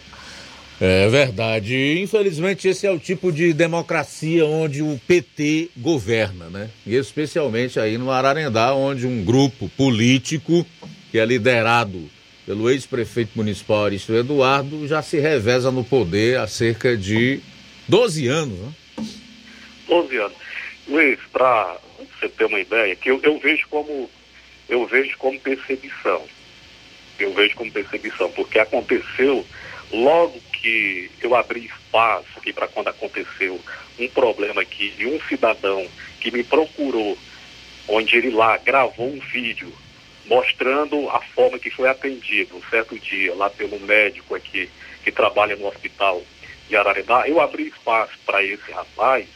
É verdade. Infelizmente, esse é o tipo de democracia onde o PT governa, né? E especialmente aí no Ararendá, onde um grupo político, que é liderado pelo ex-prefeito municipal Aristo Eduardo, já se reveza no poder há cerca de 12 anos, né? 12 anos. Luiz, para você ter uma ideia, que eu, eu vejo como eu vejo como perseguição. Eu vejo como perseguição, porque aconteceu logo que eu abri espaço aqui para quando aconteceu um problema aqui de um cidadão que me procurou, onde ele lá gravou um vídeo mostrando a forma que foi atendido um certo dia lá pelo médico aqui que trabalha no hospital de Ararendá. Eu abri espaço para esse rapaz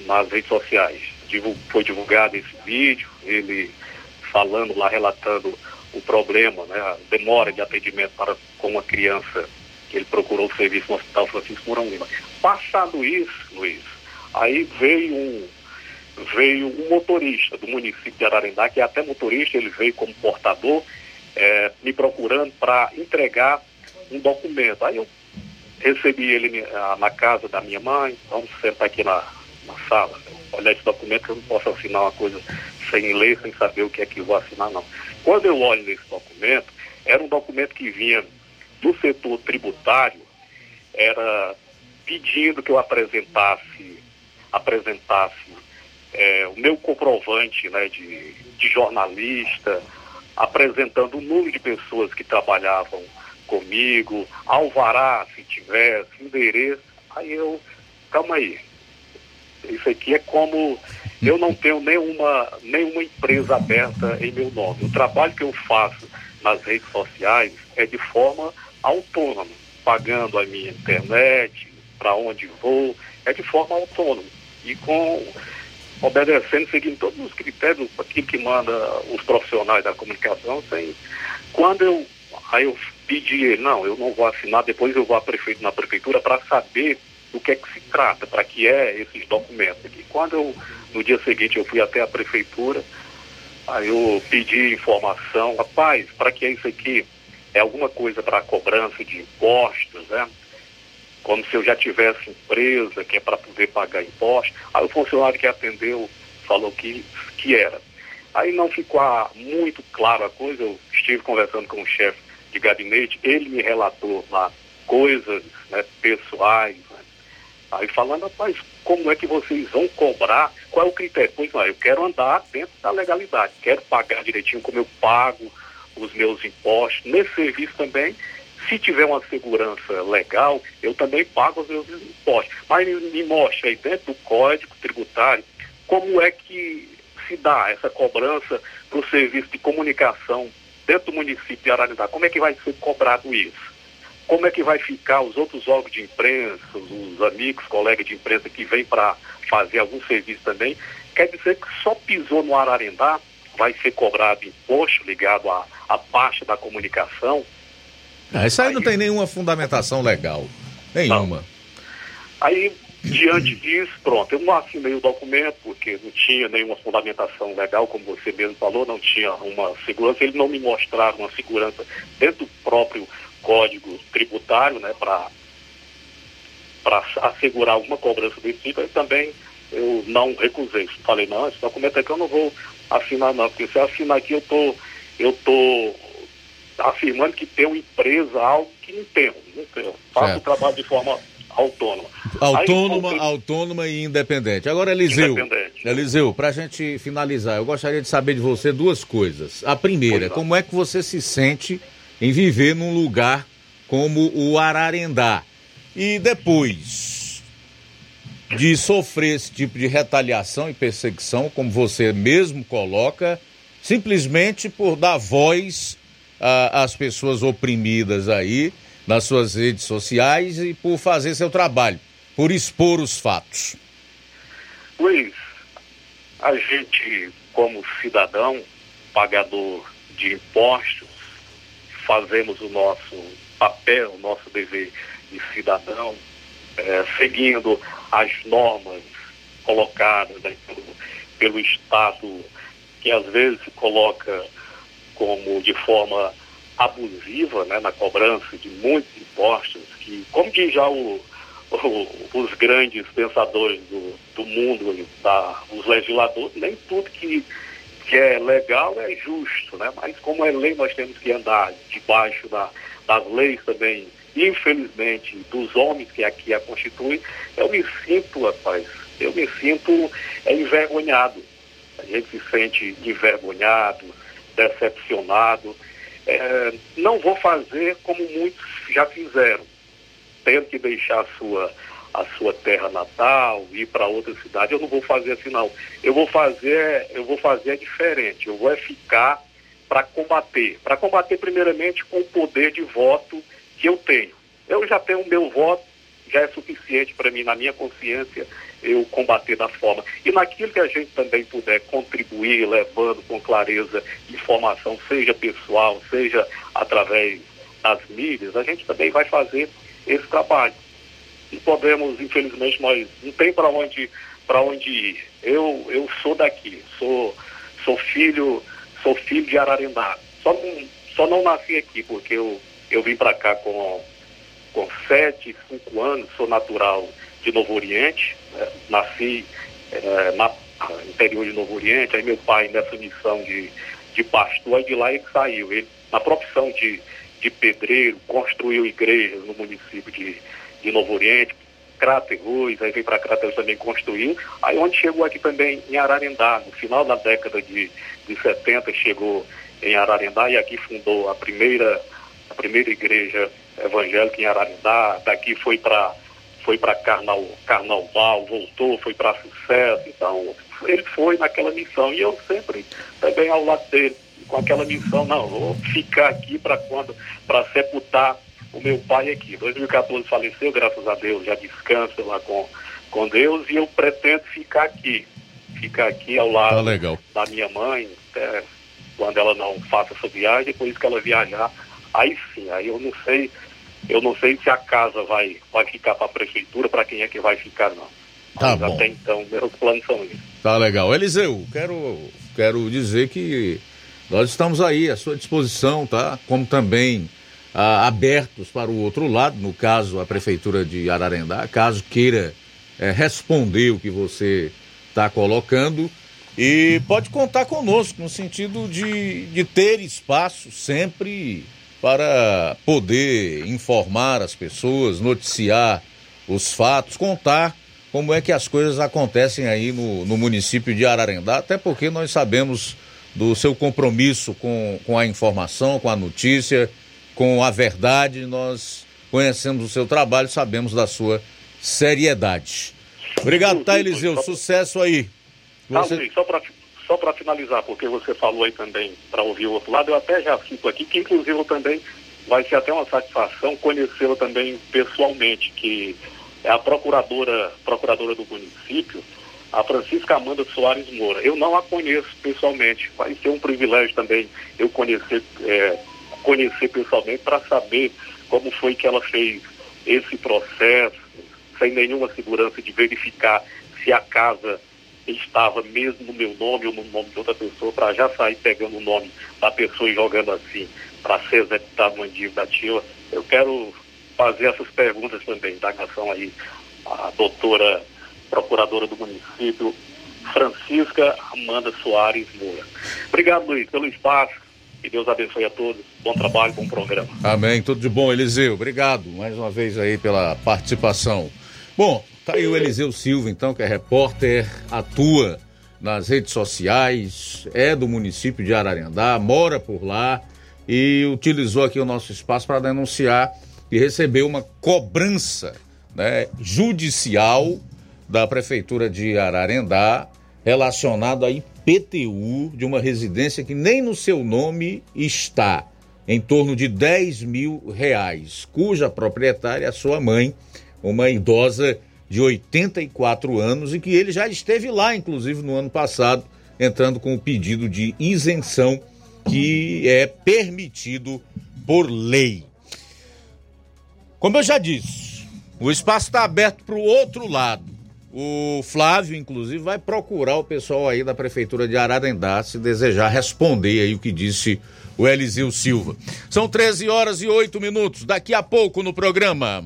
nas redes sociais. Divu- Foi divulgado esse vídeo, ele falando lá, relatando o problema, né, a demora de atendimento para com uma criança que ele procurou o serviço no Hospital Francisco Mourão Lima. Passado isso, Luiz, aí veio um, veio um motorista do município de Ararendá, que é até motorista, ele veio como portador, eh, me procurando para entregar um documento. Aí eu recebi ele mi- ah, na casa da minha mãe, vamos sentar aqui na, na sala, olhar esse documento eu não posso assinar uma coisa sem ler, sem saber o que é que eu vou assinar, não. Quando eu olho nesse documento, era um documento que vinha do setor tributário, era pedindo que eu apresentasse, apresentasse é, o meu comprovante né, de, de jornalista, apresentando o número de pessoas que trabalhavam comigo, alvará, se tivesse, endereço. Aí eu, calma aí. Isso aqui é como eu não tenho nenhuma, nenhuma empresa aberta em meu nome. O trabalho que eu faço nas redes sociais é de forma autônoma, pagando a minha internet, para onde vou, é de forma autônoma. E com obedecendo, seguindo todos os critérios, aquilo que manda os profissionais da comunicação, sem. Quando eu. Aí eu pedi não, eu não vou assinar, depois eu vou à prefeito, na prefeitura para saber do que é que se trata, para que é esses documentos aqui. Quando eu, no dia seguinte, eu fui até a prefeitura, aí eu pedi informação, rapaz, para que é isso aqui? É alguma coisa para cobrança de impostos, né? Como se eu já tivesse empresa, que é para poder pagar impostos. Aí o funcionário que atendeu falou que, que era. Aí não ficou muito claro a coisa, eu estive conversando com o chefe de gabinete, ele me relatou lá coisas né, pessoais, Aí falando, rapaz, como é que vocês vão cobrar? Qual é o critério? Pois não, eu quero andar dentro da legalidade, quero pagar direitinho como eu pago os meus impostos. Nesse serviço também, se tiver uma segurança legal, eu também pago os meus impostos. Mas me, mostre aí dentro do Código Tributário como é que se dá essa cobrança para o serviço de comunicação dentro do município de Ararindá. Como é que vai ser cobrado isso? como é que vai ficar os outros órgãos de imprensa, os amigos, colegas de imprensa que vêm para fazer algum serviço também. Quer dizer que só pisou no Ararendá, vai ser cobrado imposto ligado à, à parte da comunicação. Ah, isso aí, aí, não tem nenhuma fundamentação legal. Nenhuma. Não. Aí, diante disso, pronto, eu não assinei o documento, porque não tinha nenhuma fundamentação legal, como você mesmo falou, não tinha uma segurança, eles não me mostraram uma segurança dentro do próprio código tributário, né, para assegurar alguma cobrança desse tipo, eu também eu não recusei. Falei, não, esse documento aqui eu não vou assinar não, porque se eu assinar aqui eu tô, eu tô afirmando que uma empresa, algo que não tenho, não tenho. Faço o trabalho de forma autônoma. Autônoma, Aí, autônoma e independente. Agora, Eliseu, independente. Eliseu, para a gente finalizar, eu gostaria de saber de você duas coisas. A primeira, como é que você se sente em viver num lugar como o Ararendá. E depois de sofrer esse tipo de retaliação e perseguição, como você mesmo coloca, simplesmente por dar voz às pessoas oprimidas aí nas suas redes sociais e por fazer seu trabalho, por expor os fatos. Luiz, a gente, como cidadão, pagador de impostos, fazemos o nosso papel, o nosso dever de cidadão, é, seguindo as normas colocadas né, pelo, pelo Estado, que às vezes se coloca como de forma abusiva né, na cobrança de muitos impostos, que, como diz já o, o, os grandes pensadores do, do mundo, da, os legisladores, nem tudo que que é legal é justo, né? Mas como é lei, nós temos que andar debaixo da, das leis também, infelizmente, dos homens que aqui a constituem. Eu me sinto, rapaz, eu me sinto envergonhado. A gente se sente envergonhado, decepcionado. É, não vou fazer como muitos já fizeram, tendo que deixar a sua a sua terra natal, ir para outra cidade, eu não vou fazer assim não. Eu vou fazer, eu vou fazer diferente. Eu vou é ficar para combater, para combater primeiramente com o poder de voto que eu tenho. Eu já tenho o meu voto, já é suficiente para mim na minha consciência eu combater da forma. E naquilo que a gente também puder contribuir, levando com clareza informação, seja pessoal, seja através das mídias, a gente também vai fazer esse trabalho e podemos, infelizmente, nós não tem para onde onde ir. Eu eu sou daqui, sou sou filho sou filho de Ararendá. Só não, só não nasci aqui porque eu eu vim para cá com com sete, cinco anos, sou natural de Novo Oriente, né? nasci é, na interior de Novo Oriente, aí meu pai nessa missão de, de pastor, aí de lá ele saiu. Ele, na profissão de, de pedreiro, construiu igrejas no município de, de Novo Oriente, Crateus, aí veio para Crateus também construiu. Aí onde chegou aqui também em Ararendá, no final da década de, de 70, chegou em Ararendá e aqui fundou a primeira, a primeira igreja evangélica em Ararendá. Daqui foi para foi para Carnal, Carnaval, voltou, foi para sucesso. Então, ele foi naquela missão e eu sempre também ao lado dele, com aquela missão, não, vou ficar aqui para quando, para sepultar o meu pai aqui. 2014 faleceu, graças a Deus, já descansa lá com, com Deus e eu pretendo ficar aqui, ficar aqui ao lado tá da minha mãe, até quando ela não faça essa viagem, depois que ela viajar, aí sim, aí eu não sei, eu não sei se a casa vai, vai ficar para a prefeitura, para quem é que vai ficar, não. Tá Mas bom. até então, meus planos são esses. Tá legal. Eliseu, quero, quero dizer que nós estamos aí à sua disposição, tá? Como também ah, abertos para o outro lado, no caso a Prefeitura de Ararendá, caso queira eh, responder o que você está colocando. E pode contar conosco no sentido de, de ter espaço sempre para poder informar as pessoas, noticiar os fatos, contar como é que as coisas acontecem aí no, no município de Ararendá, até porque nós sabemos do seu compromisso com, com a informação, com a notícia, com a verdade, nós conhecemos o seu trabalho, sabemos da sua seriedade. Obrigado, tá, Eliseu? Sucesso aí. Tá, Você- Luiz, só para só para finalizar, porque você falou aí também para ouvir o outro lado, eu até já cito aqui que inclusive eu também vai ser até uma satisfação conhecê-la também pessoalmente, que é a procuradora, procuradora do município, a Francisca Amanda Soares Moura. Eu não a conheço pessoalmente, vai ser um privilégio também eu conhecer, é, conhecer pessoalmente para saber como foi que ela fez esse processo, sem nenhuma segurança de verificar se a casa estava mesmo no meu nome ou no nome de outra pessoa, para já sair pegando o nome da pessoa e jogando assim, para ser executado uma dívida ativa. Eu quero fazer essas perguntas também, da relação aí à doutora procuradora do município, Francisca Amanda Soares Moura. Obrigado, Luiz, pelo espaço. Que Deus abençoe a todos. Bom trabalho, bom programa. Amém, tudo de bom, Eliseu. Obrigado mais uma vez aí pela participação. Bom, tá aí o Eliseu Silva, então, que é repórter, atua nas redes sociais, é do município de Ararendá, mora por lá e utilizou aqui o nosso espaço para denunciar e receber uma cobrança né, judicial da Prefeitura de Ararendá relacionado à IPTU de uma residência que nem no seu nome está, em torno de 10 mil reais, cuja proprietária é a sua mãe, uma idosa de 84 anos e que ele já esteve lá, inclusive no ano passado, entrando com o pedido de isenção que é permitido por lei. Como eu já disse, o espaço está aberto para o outro lado. O Flávio, inclusive, vai procurar o pessoal aí da Prefeitura de Ararendá se desejar responder aí o que disse o Eliseu Silva. São 13 horas e 8 minutos. Daqui a pouco no programa.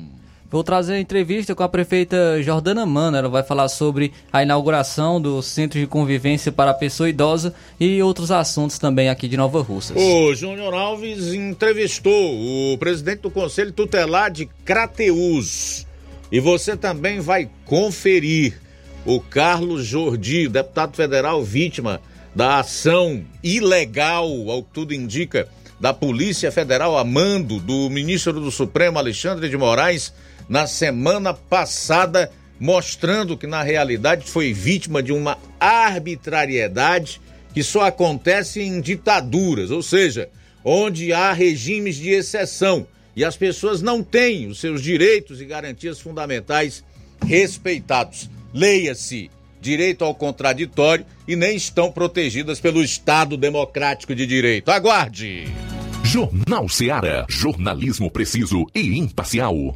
Vou trazer a entrevista com a prefeita Jordana Mano. Ela vai falar sobre a inauguração do Centro de Convivência para a Pessoa Idosa e outros assuntos também aqui de Nova Russas. O Júnior Alves entrevistou o presidente do Conselho Tutelar de Crateus. E você também vai conferir o Carlos Jordi, deputado federal vítima da ação ilegal, ao que tudo indica, da Polícia Federal a mando do ministro do Supremo Alexandre de Moraes na semana passada, mostrando que na realidade foi vítima de uma arbitrariedade que só acontece em ditaduras, ou seja, onde há regimes de exceção e as pessoas não têm os seus direitos e garantias fundamentais respeitados. Leia-se direito ao contraditório e nem estão protegidas pelo Estado Democrático de Direito. Aguarde! Jornal Seara. Jornalismo preciso e imparcial.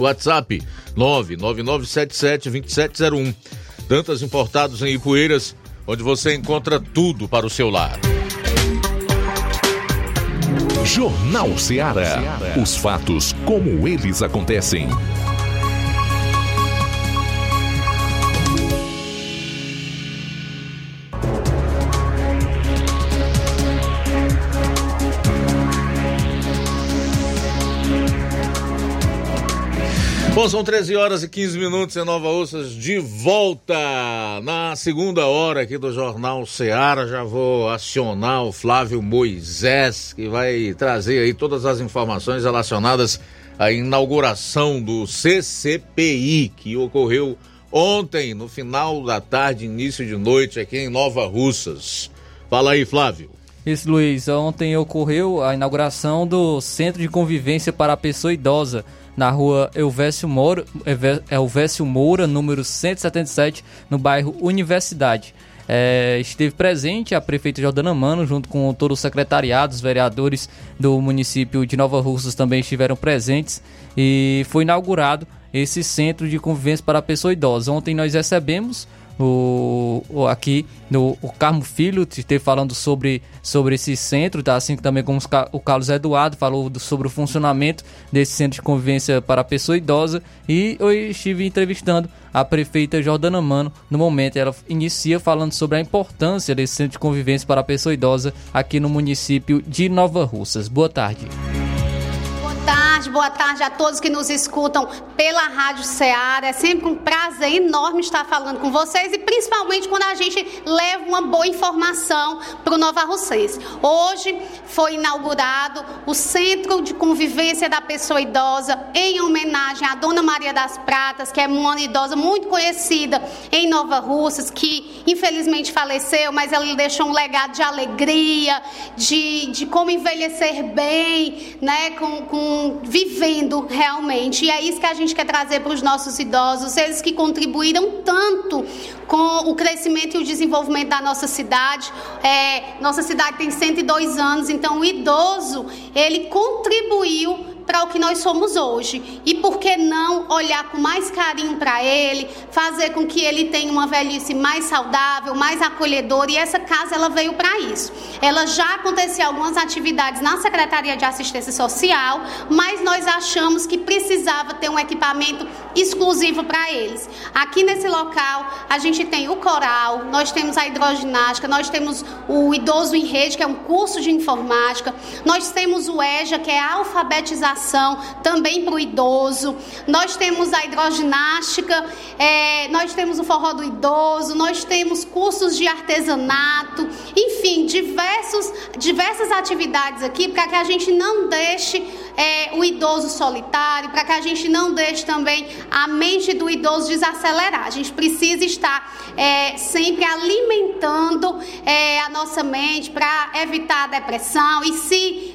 WhatsApp 999772701. Tantas importados em Ipueiras, onde você encontra tudo para o seu lar. Jornal Ceará. Os fatos como eles acontecem. Bom, são 13 horas e 15 minutos em Nova Ossas, de volta na segunda hora aqui do Jornal Seara. Já vou acionar o Flávio Moisés, que vai trazer aí todas as informações relacionadas à inauguração do CCPI, que ocorreu ontem, no final da tarde, início de noite, aqui em Nova Russas. Fala aí, Flávio. Isso, Luiz. Ontem ocorreu a inauguração do Centro de Convivência para a Pessoa Idosa na rua Elvésio Moura, Elvésio Moura, número 177, no bairro Universidade. É, esteve presente a prefeita Jordana Mano, junto com todo o secretariado, os vereadores do município de Nova Russas também estiveram presentes e foi inaugurado esse centro de convivência para a pessoa idosa. Ontem nós recebemos o, o, aqui no o Carmo Filho esteve falando sobre, sobre esse centro, tá? assim também como o Carlos Eduardo falou do, sobre o funcionamento desse centro de convivência para a pessoa idosa e eu estive entrevistando a prefeita Jordana Mano no momento. Ela inicia falando sobre a importância desse centro de convivência para a pessoa idosa aqui no município de Nova Russas. Boa tarde tarde, boa tarde a todos que nos escutam pela Rádio Ceará. É sempre um prazer enorme estar falando com vocês e principalmente quando a gente leva uma boa informação para o Nova Russense. Hoje foi inaugurado o Centro de Convivência da Pessoa Idosa em homenagem à Dona Maria das Pratas, que é uma idosa muito conhecida em Nova Russas, que infelizmente faleceu, mas ela deixou um legado de alegria, de, de como envelhecer bem, né, com, com vivendo realmente. E é isso que a gente quer trazer para os nossos idosos, eles que contribuíram tanto com o crescimento e o desenvolvimento da nossa cidade. É, nossa cidade tem 102 anos, então o idoso, ele contribuiu para o que nós somos hoje. E por que não olhar com mais carinho para ele, fazer com que ele tenha uma velhice mais saudável, mais acolhedora? E essa casa ela veio para isso. Ela já acontecia algumas atividades na Secretaria de Assistência Social, mas nós achamos que precisava ter um equipamento exclusivo para eles. Aqui nesse local, a gente tem o coral, nós temos a hidroginástica, nós temos o idoso em rede, que é um curso de informática, nós temos o EJA, que é a alfabetização também para o idoso. Nós temos a hidroginástica, é, nós temos o forró do idoso, nós temos cursos de artesanato, enfim, diversos, diversas atividades aqui para que a gente não deixe é, o idoso solitário, para que a gente não deixe também a mente do idoso desacelerar. A gente precisa estar é, sempre alimentando é, a nossa mente para evitar a depressão e se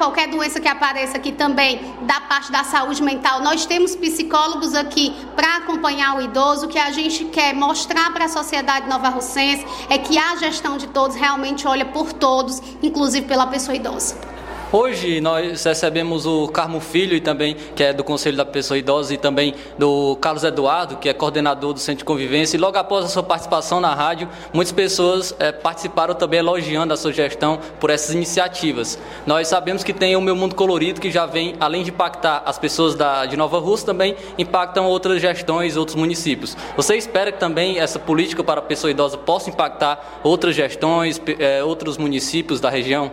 qualquer doença que apareça aqui também da parte da saúde mental, nós temos psicólogos aqui para acompanhar o idoso. O que a gente quer mostrar para a sociedade nova russense é que a gestão de todos realmente olha por todos, inclusive pela pessoa idosa. Hoje nós recebemos o Carmo Filho, e também, que é do Conselho da Pessoa Idosa, e também do Carlos Eduardo, que é coordenador do Centro de Convivência. E logo após a sua participação na rádio, muitas pessoas é, participaram também elogiando a sua gestão por essas iniciativas. Nós sabemos que tem o Meu Mundo Colorido, que já vem, além de impactar as pessoas da, de Nova Rússia, também impactam outras gestões, outros municípios. Você espera que também essa política para a pessoa idosa possa impactar outras gestões, é, outros municípios da região?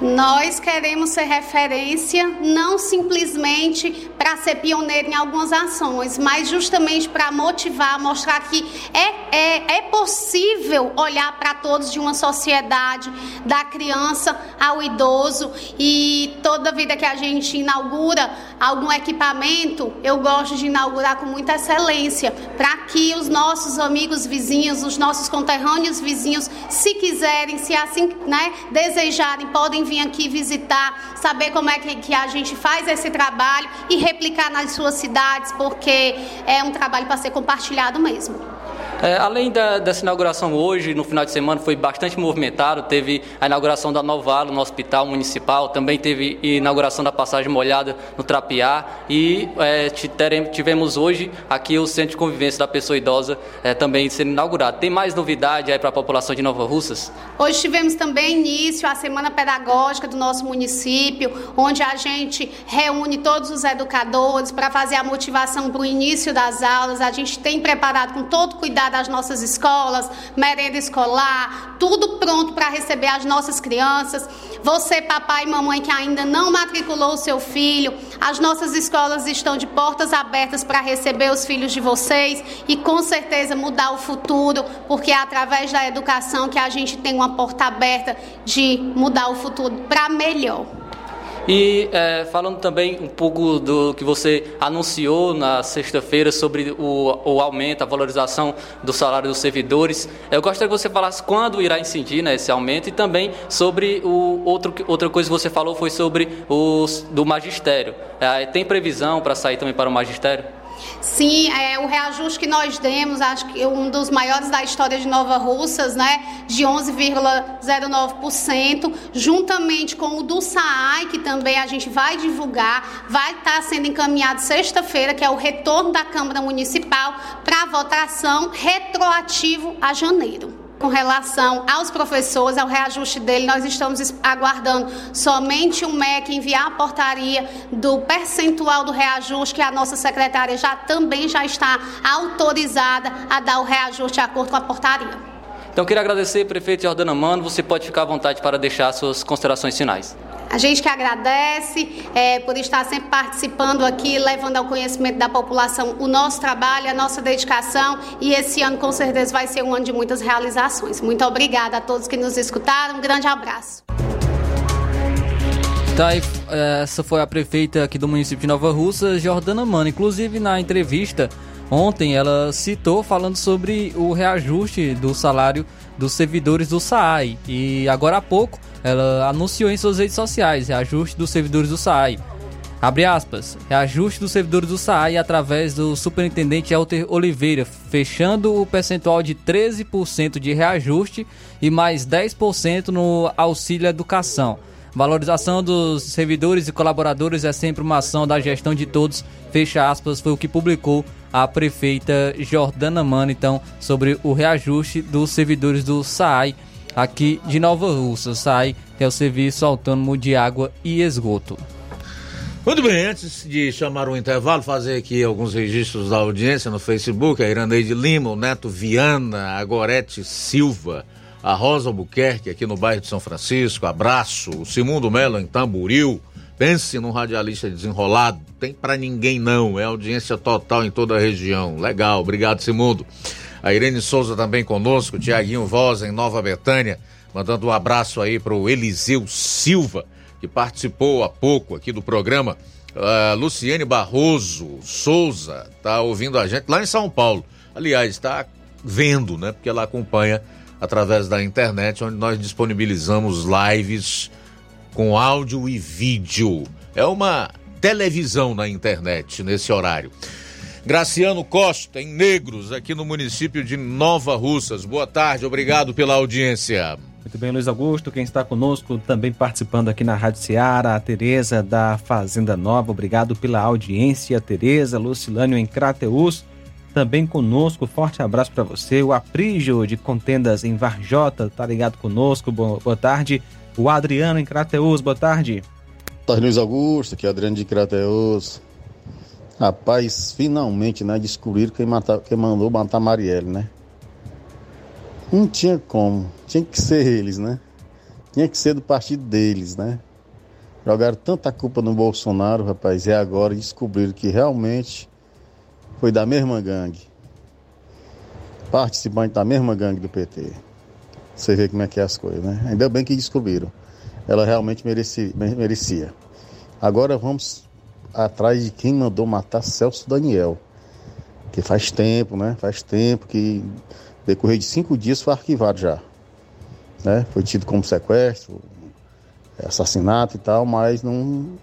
Nós queremos ser referência não simplesmente para ser pioneiro em algumas ações, mas justamente para motivar, mostrar que é, é, é possível olhar para todos de uma sociedade, da criança ao idoso. E toda vida que a gente inaugura algum equipamento, eu gosto de inaugurar com muita excelência, para que os nossos amigos vizinhos, os nossos conterrâneos vizinhos, se quiserem, se assim né, desejarem, podem vir aqui visitar, saber como é que, que a gente faz esse trabalho e replicar nas suas cidades, porque é um trabalho para ser compartilhado mesmo. É, além da, dessa inauguração hoje, no final de semana, foi bastante movimentado. Teve a inauguração da Novalo no Hospital Municipal, também teve inauguração da passagem molhada no Trapiá e é, tivemos hoje aqui o Centro de Convivência da Pessoa Idosa é, também sendo inaugurado. Tem mais novidade aí para a população de Nova Russas? Hoje tivemos também início a Semana Pedagógica do nosso município, onde a gente reúne todos os educadores para fazer a motivação para o início das aulas. A gente tem preparado com todo cuidado das nossas escolas, merenda escolar, tudo pronto para receber as nossas crianças. Você, papai e mamãe que ainda não matriculou o seu filho, as nossas escolas estão de portas abertas para receber os filhos de vocês e com certeza mudar o futuro, porque é através da educação que a gente tem uma porta aberta de mudar o futuro para melhor. E é, falando também um pouco do que você anunciou na sexta-feira sobre o, o, aumento, a valorização do salário dos servidores, eu gostaria que você falasse quando irá incidir né, esse aumento e também sobre o outro, outra coisa que você falou foi sobre os do magistério. É, tem previsão para sair também para o magistério? Sim, é, o reajuste que nós demos, acho que um dos maiores da história de Nova Russas, né, de 11,09%, juntamente com o do SAAI, que também a gente vai divulgar, vai estar sendo encaminhado sexta-feira, que é o retorno da Câmara Municipal para votação retroativo a janeiro com relação aos professores, ao reajuste dele, nós estamos aguardando somente o MEC enviar a portaria do percentual do reajuste, que a nossa secretária já também já está autorizada a dar o reajuste de acordo com a portaria. Então, queria agradecer, prefeito Jordana Mano. Você pode ficar à vontade para deixar suas considerações finais. A gente que agradece é, por estar sempre participando aqui, levando ao conhecimento da população o nosso trabalho, a nossa dedicação e esse ano com certeza vai ser um ano de muitas realizações. Muito obrigada a todos que nos escutaram, um grande abraço. Tá, essa foi a prefeita aqui do município de Nova Russa, Jordana Mano. Inclusive na entrevista ontem ela citou falando sobre o reajuste do salário dos servidores do SAAI. E agora há pouco ela anunciou em suas redes sociais reajuste dos servidores do SAAI. Abre aspas, reajuste dos servidores do SAAI através do superintendente Elter Oliveira, fechando o percentual de 13% de reajuste e mais 10% no auxílio educação. Valorização dos servidores e colaboradores é sempre uma ação da gestão de todos, fecha aspas, foi o que publicou a prefeita Jordana Mano, então, sobre o reajuste dos servidores do SAI aqui de Nova Russa. SAI é o Serviço Autônomo de Água e Esgoto. Muito bem, antes de chamar o intervalo, fazer aqui alguns registros da audiência no Facebook, a Iraneide Lima, o Neto Viana, a Gorete Silva, a Rosa Albuquerque aqui no bairro de São Francisco, abraço, o Simundo Melo em Tamburil, Pense num radialista desenrolado. Tem para ninguém não. É audiência total em toda a região. Legal, obrigado, Simundo. A Irene Souza também conosco, Tiaguinho Voz em Nova Betânia, mandando um abraço aí para o Eliseu Silva, que participou há pouco aqui do programa. Uh, Luciene Barroso Souza tá ouvindo a gente lá em São Paulo. Aliás, está vendo, né? Porque ela acompanha através da internet, onde nós disponibilizamos lives com áudio e vídeo. É uma televisão na internet nesse horário. Graciano Costa, em Negros, aqui no município de Nova Russas. Boa tarde, obrigado pela audiência. Muito bem, Luiz Augusto, quem está conosco também participando aqui na Rádio Ceará, a Tereza da Fazenda Nova, obrigado pela audiência, Tereza, Lucilânio em Crateus, também conosco, forte abraço para você, o Aprígio de Contendas em Varjota, tá ligado conosco, boa, tarde, o Adriano em Crateus, boa tarde. Boa tarde, Luiz Augusto, aqui é Adriano de Crateus. Rapaz, finalmente, né, descobriram quem, matar, quem mandou matar Marielle, né? Não tinha como, tinha que ser eles, né? Tinha que ser do partido deles, né? Jogaram tanta culpa no Bolsonaro, rapaz, e agora descobriram que realmente foi da mesma gangue. Participante da mesma gangue do PT. Você vê como é que é as coisas, né? Ainda bem que descobriram. Ela realmente merecia. merecia. Agora vamos atrás de quem mandou matar Celso Daniel. Que faz tempo, né? Faz tempo que decorrer de cinco dias foi arquivado já. Né? Foi tido como sequestro, assassinato e tal, mas não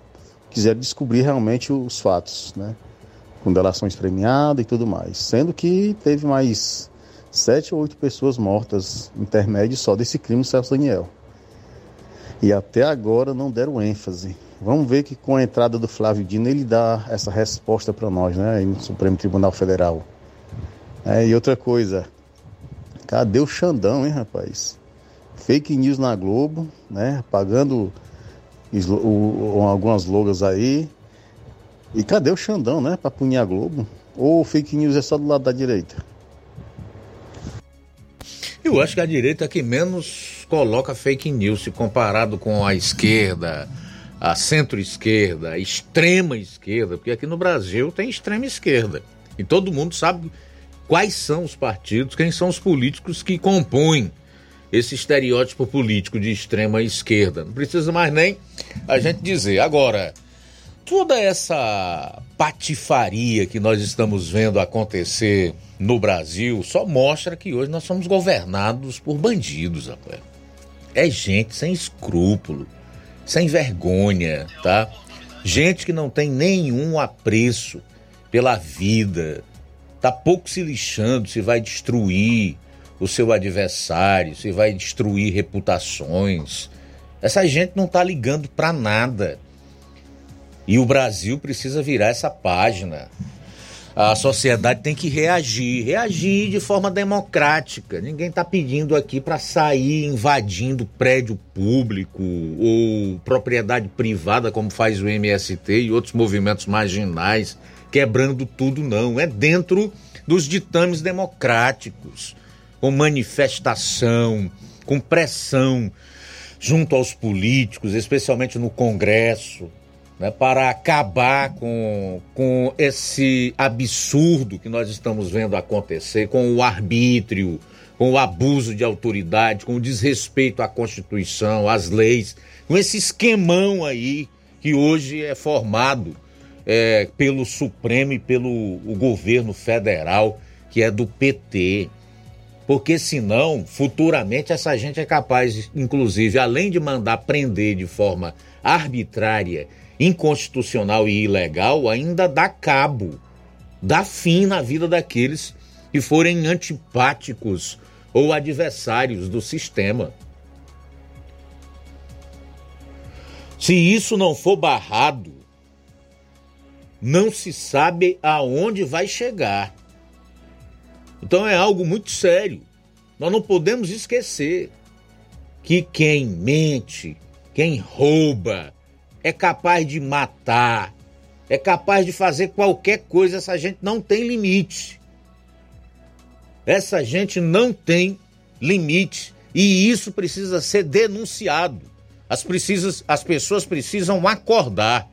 quiseram descobrir realmente os fatos, né? Com delações premiadas e tudo mais. Sendo que teve mais sete ou oito pessoas mortas, intermédio só desse crime do Celso Daniel. E até agora não deram ênfase. Vamos ver que com a entrada do Flávio Dino ele dá essa resposta para nós, né, no Supremo Tribunal Federal. É, e outra coisa, cadê o Xandão, hein, rapaz? Fake news na Globo, né, pagando algumas logas aí. E cadê o Xandão, né, para punir a Globo? Ou fake news é só do lado da direita? Eu acho que a direita é que menos coloca fake news se comparado com a esquerda, a centro-esquerda, a extrema esquerda, porque aqui no Brasil tem extrema esquerda. E todo mundo sabe quais são os partidos, quem são os políticos que compõem esse estereótipo político de extrema esquerda. Não precisa mais nem a gente dizer. Agora, toda essa patifaria que nós estamos vendo acontecer no Brasil só mostra que hoje nós somos governados por bandidos, rapaz. É gente sem escrúpulo, sem vergonha, tá? Gente que não tem nenhum apreço pela vida, tá pouco se lixando se vai destruir o seu adversário, se vai destruir reputações. Essa gente não tá ligando para nada. E o Brasil precisa virar essa página. A sociedade tem que reagir, reagir de forma democrática. Ninguém está pedindo aqui para sair invadindo prédio público ou propriedade privada, como faz o MST e outros movimentos marginais, quebrando tudo, não. É dentro dos ditames democráticos, com manifestação, com pressão junto aos políticos, especialmente no Congresso, né, para acabar com, com esse absurdo que nós estamos vendo acontecer, com o arbítrio, com o abuso de autoridade, com o desrespeito à Constituição, às leis, com esse esquemão aí que hoje é formado é, pelo Supremo e pelo o governo federal, que é do PT. Porque senão, futuramente, essa gente é capaz, inclusive, além de mandar prender de forma arbitrária inconstitucional e ilegal ainda dá cabo, dá fim na vida daqueles que forem antipáticos ou adversários do sistema. Se isso não for barrado, não se sabe aonde vai chegar. Então é algo muito sério. Nós não podemos esquecer que quem mente, quem rouba, é capaz de matar, é capaz de fazer qualquer coisa, essa gente não tem limite. Essa gente não tem limite e isso precisa ser denunciado. As, precisas, as pessoas precisam acordar.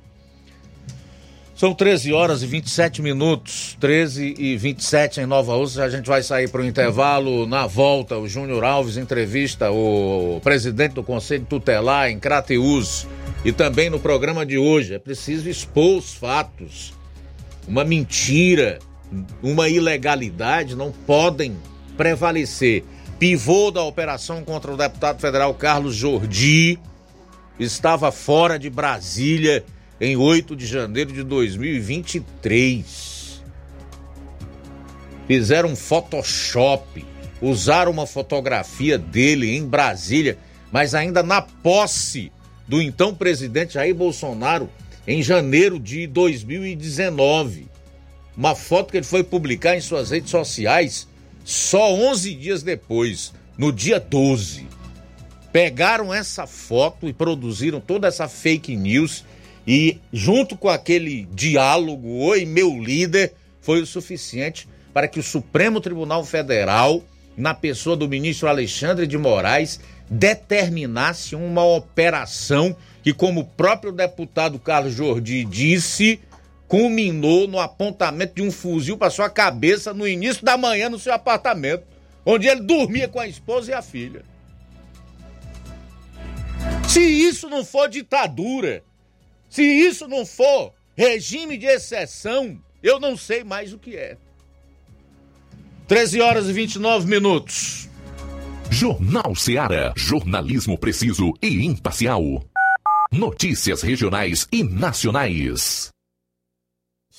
São 13 horas e 27 minutos, 13 e 27 em Nova Rússia. A gente vai sair para o intervalo. Na volta, o Júnior Alves entrevista o presidente do Conselho Tutelar em Crateus. E também no programa de hoje é preciso expor os fatos. Uma mentira, uma ilegalidade não podem prevalecer. Pivô da operação contra o deputado federal Carlos Jordi estava fora de Brasília em 8 de janeiro de 2023. Fizeram um Photoshop, usaram uma fotografia dele em Brasília, mas ainda na posse do então presidente Jair Bolsonaro em janeiro de 2019. Uma foto que ele foi publicar em suas redes sociais só 11 dias depois, no dia 12. Pegaram essa foto e produziram toda essa fake news e junto com aquele diálogo, oi meu líder, foi o suficiente para que o Supremo Tribunal Federal, na pessoa do ministro Alexandre de Moraes, determinasse uma operação que, como o próprio deputado Carlos Jordi disse, culminou no apontamento de um fuzil para sua cabeça no início da manhã no seu apartamento, onde ele dormia com a esposa e a filha. Se isso não for ditadura, se isso não for regime de exceção, eu não sei mais o que é. 13 horas e 29 minutos. Jornal Seara. Jornalismo preciso e imparcial. Notícias regionais e nacionais.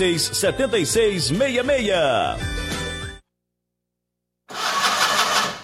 7666.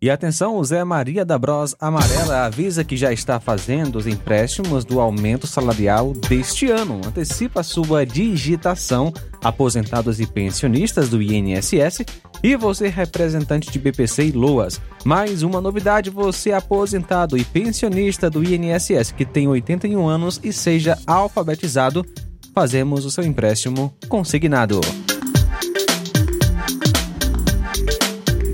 E atenção, o Zé Maria da Bros Amarela avisa que já está fazendo os empréstimos do aumento salarial deste ano. Antecipa sua digitação, aposentados e pensionistas do INSS e você representante de BPC e Loas. Mais uma novidade, você aposentado e pensionista do INSS que tem 81 anos e seja alfabetizado, fazemos o seu empréstimo consignado.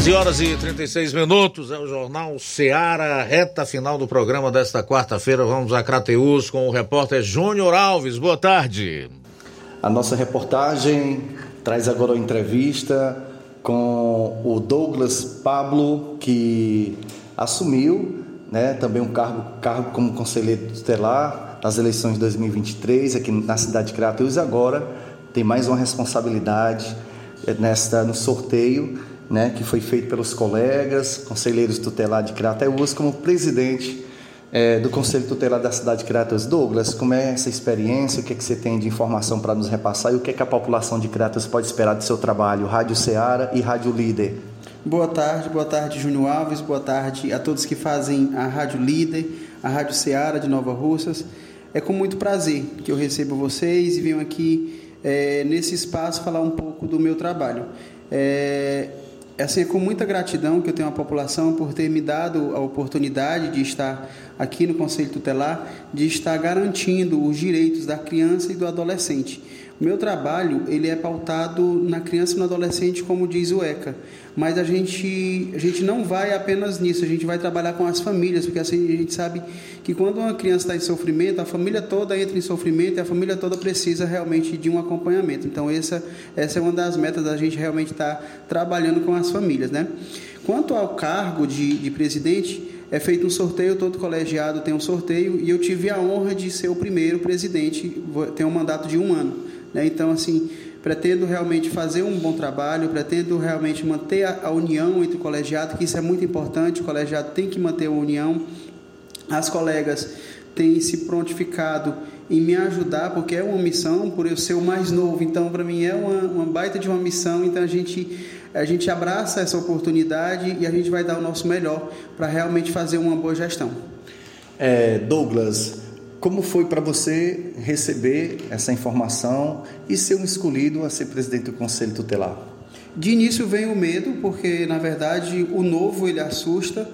Quinze horas e 36 minutos é o Jornal Ceará, reta final do programa desta quarta-feira. Vamos a Crateus com o repórter Júnior Alves. Boa tarde. A nossa reportagem traz agora uma entrevista com o Douglas Pablo, que assumiu né, também um cargo, cargo como conselheiro tutelar nas eleições de 2023 aqui na cidade de Crateus agora tem mais uma responsabilidade eh, nesta no sorteio né, que foi feito pelos colegas, conselheiros tutelar de Crateus como presidente é, do Conselho Tutelar da cidade de Crateus. Douglas, como é essa experiência? O que, é que você tem de informação para nos repassar e o que, é que a população de Crateus pode esperar do seu trabalho? Rádio Ceará e Rádio Líder. Boa tarde, boa tarde, Júnior Alves, boa tarde a todos que fazem a Rádio Líder, a Rádio Ceará de Nova Russas. É com muito prazer que eu recebo vocês e venho aqui é, nesse espaço falar um pouco do meu trabalho. É, é assim, com muita gratidão que eu tenho a população por ter me dado a oportunidade de estar aqui no Conselho Tutelar, de estar garantindo os direitos da criança e do adolescente. O meu trabalho, ele é pautado na criança e no adolescente, como diz o ECA, mas a gente, a gente não vai apenas nisso, a gente vai trabalhar com as famílias, porque assim a gente sabe que quando uma criança está em sofrimento, a família toda entra em sofrimento e a família toda precisa realmente de um acompanhamento. Então essa, essa é uma das metas da gente realmente estar tá trabalhando com as famílias, né? Quanto ao cargo de, de presidente, é feito um sorteio, todo colegiado tem um sorteio, e eu tive a honra de ser o primeiro presidente, tem um mandato de um ano. Né? Então, assim, pretendo realmente fazer um bom trabalho, pretendo realmente manter a, a, união entre o colegiado, que isso é muito importante, o colegiado tem que manter a união. As colegas têm se prontificado em me ajudar, porque é uma missão, por eu ser o mais novo, então para mim é uma, uma baita de uma missão, então a gente, a gente abraça essa oportunidade e a gente vai dar o nosso melhor para realmente fazer uma boa gestão. É, Douglas, como foi para você receber essa informação e ser um escolhido a ser presidente do Conselho Tutelar? De início vem o medo, porque na verdade o novo ele assusta,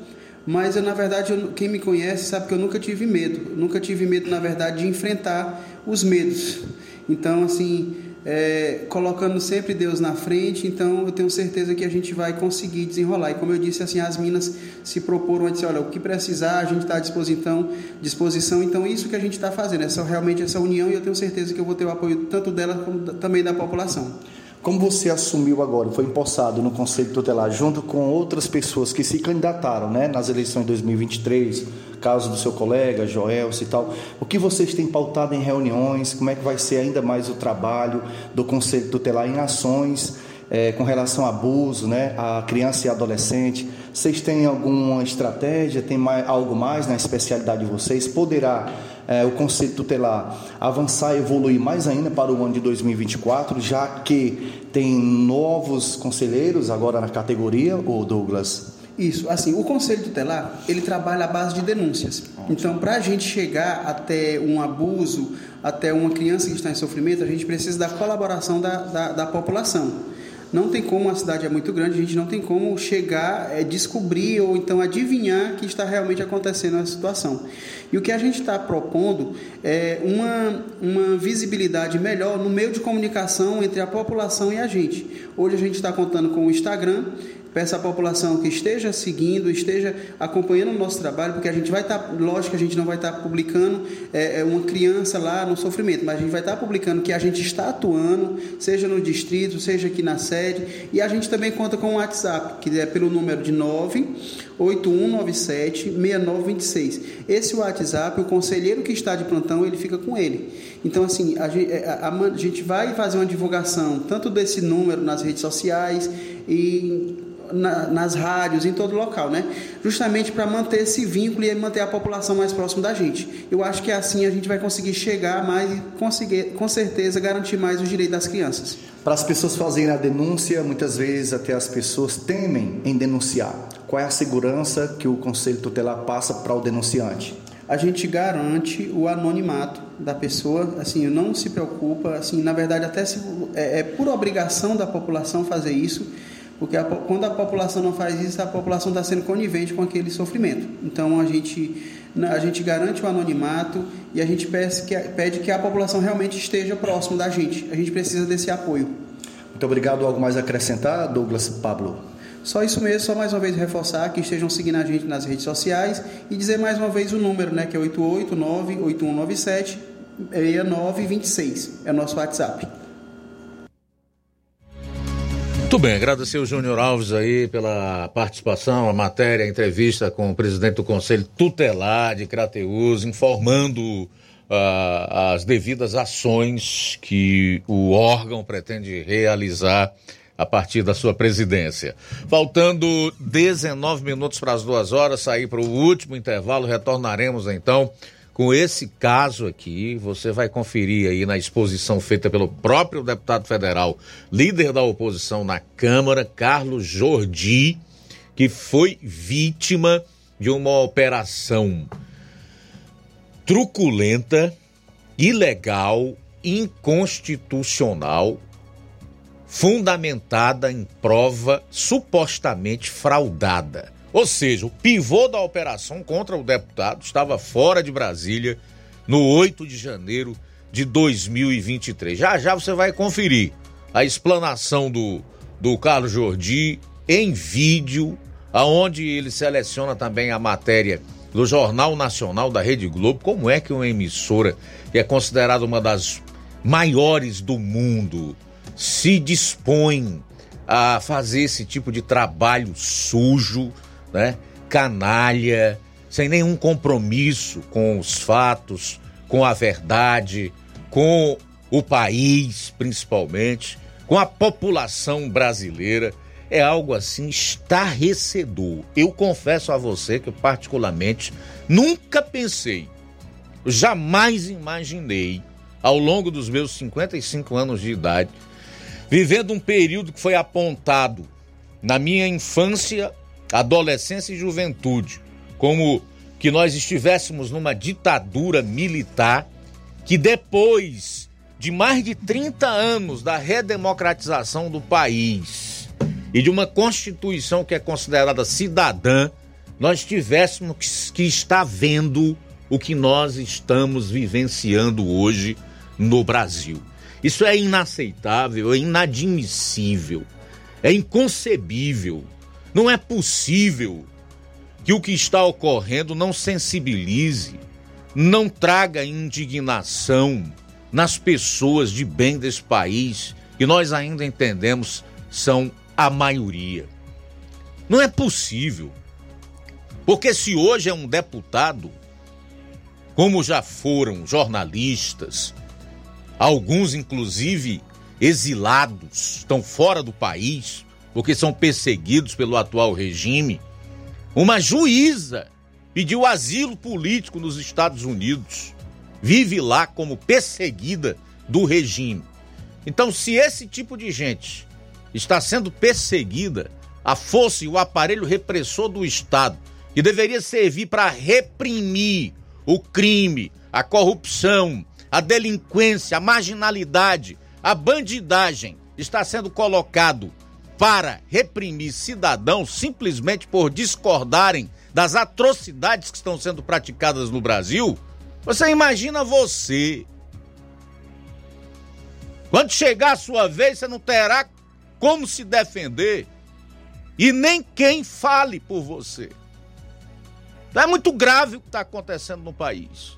mas eu, na verdade eu, quem me conhece sabe que eu nunca tive medo, nunca tive medo na verdade de enfrentar os medos. Então assim, é, colocando sempre Deus na frente, então eu tenho certeza que a gente vai conseguir desenrolar. E como eu disse, assim, as minas se proporam a dizer, olha, o que precisar, a gente está à disposição, disposição, então isso que a gente está fazendo, essa, realmente essa união, e eu tenho certeza que eu vou ter o apoio tanto dela como também da população. Como você assumiu agora, foi empossado no Conselho Tutelar, junto com outras pessoas que se candidataram né, nas eleições de 2023, caso do seu colega, Joel e tal, o que vocês têm pautado em reuniões, como é que vai ser ainda mais o trabalho do Conselho Tutelar em ações é, com relação a abuso, né, a criança e adolescente? Vocês têm alguma estratégia, tem mais, algo mais na especialidade de vocês? Poderá é, o Conselho Tutelar avançar e evoluir mais ainda para o ano de 2024, já que tem novos conselheiros agora na categoria, o Douglas? Isso, assim, o Conselho Tutelar, ele trabalha à base de denúncias. Então, para a gente chegar até um abuso, até uma criança que está em sofrimento, a gente precisa da colaboração da, da, da população. Não tem como, a cidade é muito grande, a gente não tem como chegar, é, descobrir ou então adivinhar que está realmente acontecendo a situação. E o que a gente está propondo é uma, uma visibilidade melhor no meio de comunicação entre a população e a gente. Hoje a gente está contando com o Instagram, Peço à população que esteja seguindo, esteja acompanhando o nosso trabalho, porque a gente vai estar, tá, lógico a gente não vai estar tá publicando é, é, uma criança lá no sofrimento, mas a gente vai estar tá publicando que a gente está atuando, seja no distrito, seja aqui na sede, e a gente também conta com o WhatsApp, que é pelo número de 9 8197-6926. Esse WhatsApp, o conselheiro que está de plantão, ele fica com ele. Então, assim, a gente, a, a, a gente vai fazer uma divulgação tanto desse número nas redes sociais e na, nas rádios, em todo local, né? Justamente para manter esse vínculo e manter a população mais próxima da gente. Eu acho que assim a gente vai conseguir chegar mais e conseguir, com certeza, garantir mais os direitos das crianças. Para as pessoas fazerem a denúncia, muitas vezes até as pessoas temem em denunciar. Qual é a segurança que o Conselho Tutelar passa para o denunciante? A gente garante o anonimato da pessoa, assim, não se preocupa, assim, na verdade até se, é, é por obrigação da população fazer isso, porque a, quando a população não faz isso, a população está sendo conivente com aquele sofrimento. Então a gente, a gente garante o anonimato e a gente pede que, pede que a população realmente esteja próximo da gente. A gente precisa desse apoio. Muito obrigado. Algo mais a acrescentar, Douglas Pablo? Só isso mesmo, só mais uma vez reforçar que estejam seguindo a gente nas redes sociais e dizer mais uma vez o número, né, que é 889-8197 6926. É o nosso WhatsApp. Muito bem, agradecer o Júnior Alves aí pela participação, a matéria, a entrevista com o presidente do Conselho Tutelar de Crateus, informando uh, as devidas ações que o órgão pretende realizar a partir da sua presidência. Faltando 19 minutos para as duas horas, sair para o último intervalo, retornaremos então com esse caso aqui, você vai conferir aí na exposição feita pelo próprio deputado federal, líder da oposição na Câmara, Carlos Jordi, que foi vítima de uma operação truculenta, ilegal, inconstitucional, fundamentada em prova supostamente fraudada. Ou seja, o pivô da operação contra o deputado estava fora de Brasília no 8 de janeiro de 2023. Já já você vai conferir a explanação do, do Carlos Jordi em vídeo, aonde ele seleciona também a matéria do Jornal Nacional da Rede Globo, como é que uma emissora que é considerada uma das maiores do mundo se dispõe a fazer esse tipo de trabalho sujo, né? Canalha, sem nenhum compromisso com os fatos, com a verdade, com o país, principalmente, com a população brasileira. É algo assim estarrecedor. Eu confesso a você que, particularmente, nunca pensei, jamais imaginei, ao longo dos meus 55 anos de idade, vivendo um período que foi apontado na minha infância adolescência e juventude, como que nós estivéssemos numa ditadura militar que depois de mais de 30 anos da redemocratização do país e de uma constituição que é considerada cidadã, nós tivéssemos que estar vendo o que nós estamos vivenciando hoje no Brasil. Isso é inaceitável, é inadmissível, é inconcebível não é possível que o que está ocorrendo não sensibilize, não traga indignação nas pessoas de bem desse país, que nós ainda entendemos são a maioria. Não é possível. Porque se hoje é um deputado, como já foram jornalistas, alguns inclusive exilados, estão fora do país, porque são perseguidos pelo atual regime. Uma juíza pediu asilo político nos Estados Unidos. Vive lá como perseguida do regime. Então, se esse tipo de gente está sendo perseguida, a força e o aparelho repressor do Estado, que deveria servir para reprimir o crime, a corrupção, a delinquência, a marginalidade, a bandidagem, está sendo colocado para reprimir cidadãos simplesmente por discordarem das atrocidades que estão sendo praticadas no Brasil, você imagina você. Quando chegar a sua vez, você não terá como se defender e nem quem fale por você. Então é muito grave o que está acontecendo no país.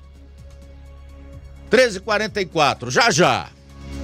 13h44, já já.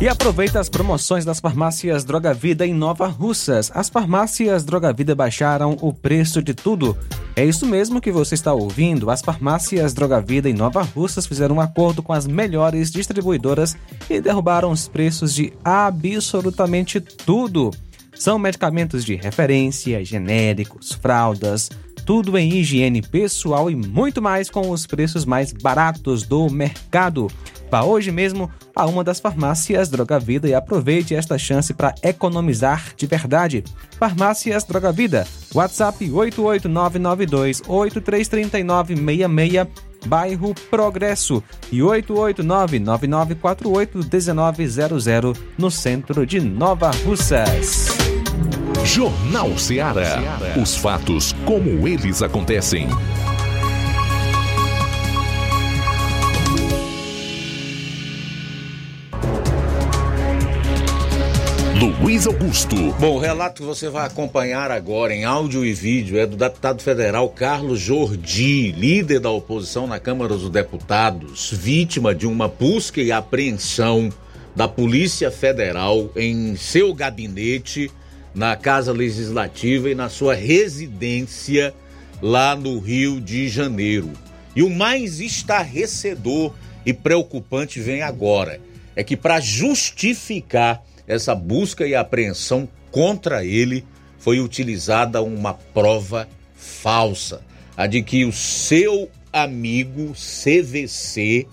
E aproveita as promoções das farmácias Droga Vida em Nova Russas. As farmácias Droga Vida baixaram o preço de tudo. É isso mesmo que você está ouvindo. As farmácias Droga Vida em Nova Russas fizeram um acordo com as melhores distribuidoras e derrubaram os preços de absolutamente tudo. São medicamentos de referência, genéricos, fraldas, tudo em higiene pessoal e muito mais com os preços mais baratos do mercado. Vá hoje mesmo a uma das farmácias Droga Vida e aproveite esta chance para economizar de verdade. Farmácias Droga Vida, WhatsApp 88992833966, bairro Progresso e 88999481900 no centro de Nova Russas. Jornal Ceará. Os fatos como eles acontecem. Luiz Augusto. Bom, o relato que você vai acompanhar agora em áudio e vídeo é do deputado federal Carlos Jordi, líder da oposição na Câmara dos Deputados, vítima de uma busca e apreensão da Polícia Federal em seu gabinete, na Casa Legislativa e na sua residência lá no Rio de Janeiro. E o mais estarrecedor e preocupante vem agora: é que para justificar essa busca e apreensão contra ele foi utilizada uma prova falsa, a de que o seu amigo CVC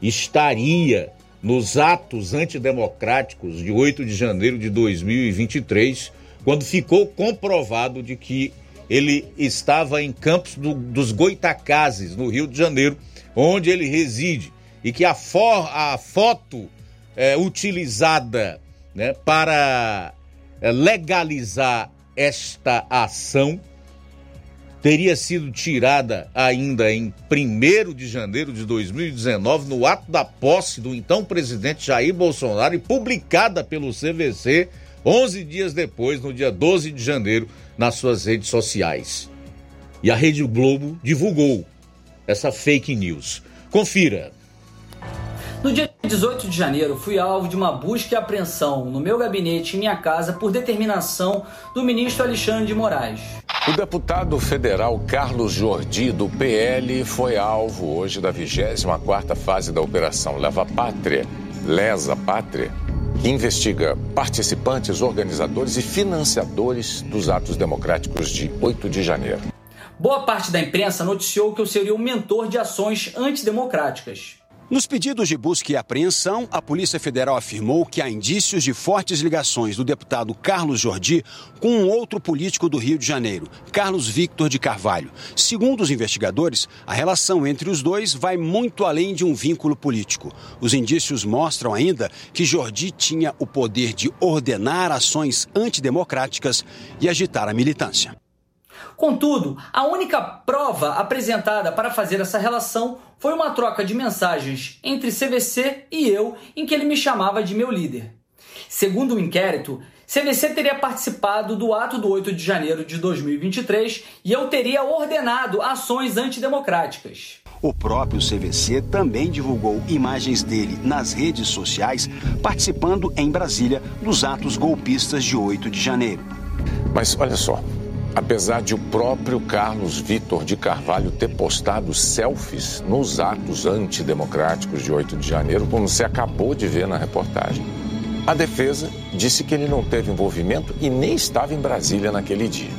estaria nos atos antidemocráticos de 8 de janeiro de 2023, quando ficou comprovado de que ele estava em Campos do, dos Goitacazes, no Rio de Janeiro, onde ele reside, e que a, for, a foto é, utilizada né, para é, legalizar esta ação teria sido tirada ainda em 1 de janeiro de 2019, no ato da posse do então presidente Jair Bolsonaro e publicada pelo CVC 11 dias depois, no dia 12 de janeiro, nas suas redes sociais. E a Rede Globo divulgou essa fake news. Confira. No dia 18 de janeiro, fui alvo de uma busca e apreensão no meu gabinete em minha casa por determinação do ministro Alexandre de Moraes. O deputado federal Carlos Jordi, do PL, foi alvo hoje da 24ª fase da Operação Leva Pátria, Lesa Pátria, que investiga participantes, organizadores e financiadores dos atos democráticos de 8 de janeiro. Boa parte da imprensa noticiou que eu seria o mentor de ações antidemocráticas. Nos pedidos de busca e apreensão, a Polícia Federal afirmou que há indícios de fortes ligações do deputado Carlos Jordi com um outro político do Rio de Janeiro, Carlos Victor de Carvalho. Segundo os investigadores, a relação entre os dois vai muito além de um vínculo político. Os indícios mostram ainda que Jordi tinha o poder de ordenar ações antidemocráticas e agitar a militância. Contudo, a única prova apresentada para fazer essa relação foi uma troca de mensagens entre CVC e eu, em que ele me chamava de meu líder. Segundo o inquérito, CVC teria participado do ato do 8 de janeiro de 2023 e eu teria ordenado ações antidemocráticas. O próprio CVC também divulgou imagens dele nas redes sociais, participando em Brasília dos atos golpistas de 8 de janeiro. Mas olha só, Apesar de o próprio Carlos Vitor de Carvalho ter postado selfies nos atos antidemocráticos de 8 de janeiro, como você acabou de ver na reportagem, a defesa disse que ele não teve envolvimento e nem estava em Brasília naquele dia.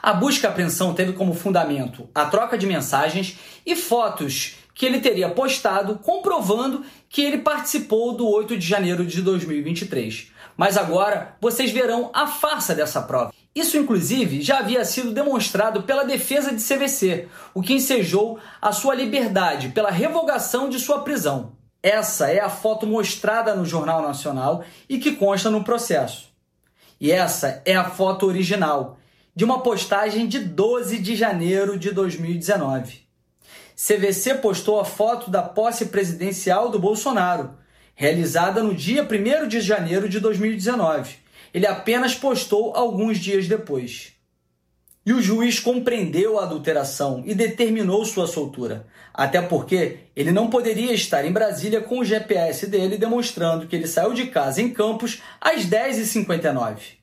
A busca e apreensão teve como fundamento a troca de mensagens e fotos que ele teria postado comprovando que ele participou do 8 de janeiro de 2023. Mas agora vocês verão a farsa dessa prova. Isso, inclusive, já havia sido demonstrado pela defesa de CVC, o que ensejou a sua liberdade pela revogação de sua prisão. Essa é a foto mostrada no Jornal Nacional e que consta no processo. E essa é a foto original, de uma postagem de 12 de janeiro de 2019. CVC postou a foto da posse presidencial do Bolsonaro, realizada no dia 1 de janeiro de 2019 ele apenas postou alguns dias depois. E o juiz compreendeu a adulteração e determinou sua soltura, até porque ele não poderia estar em Brasília com o GPS dele demonstrando que ele saiu de casa em Campos às 10h59.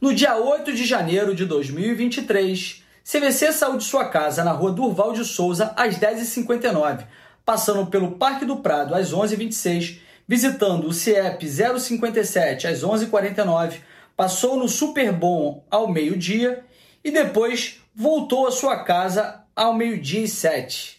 No dia 8 de janeiro de 2023, CVC saiu de sua casa na rua Durval de Souza às 10h59, passando pelo Parque do Prado às 11h26 visitando o CIEP 057 às 11h49, passou no Superbom ao meio-dia e depois voltou à sua casa ao meio-dia e sete.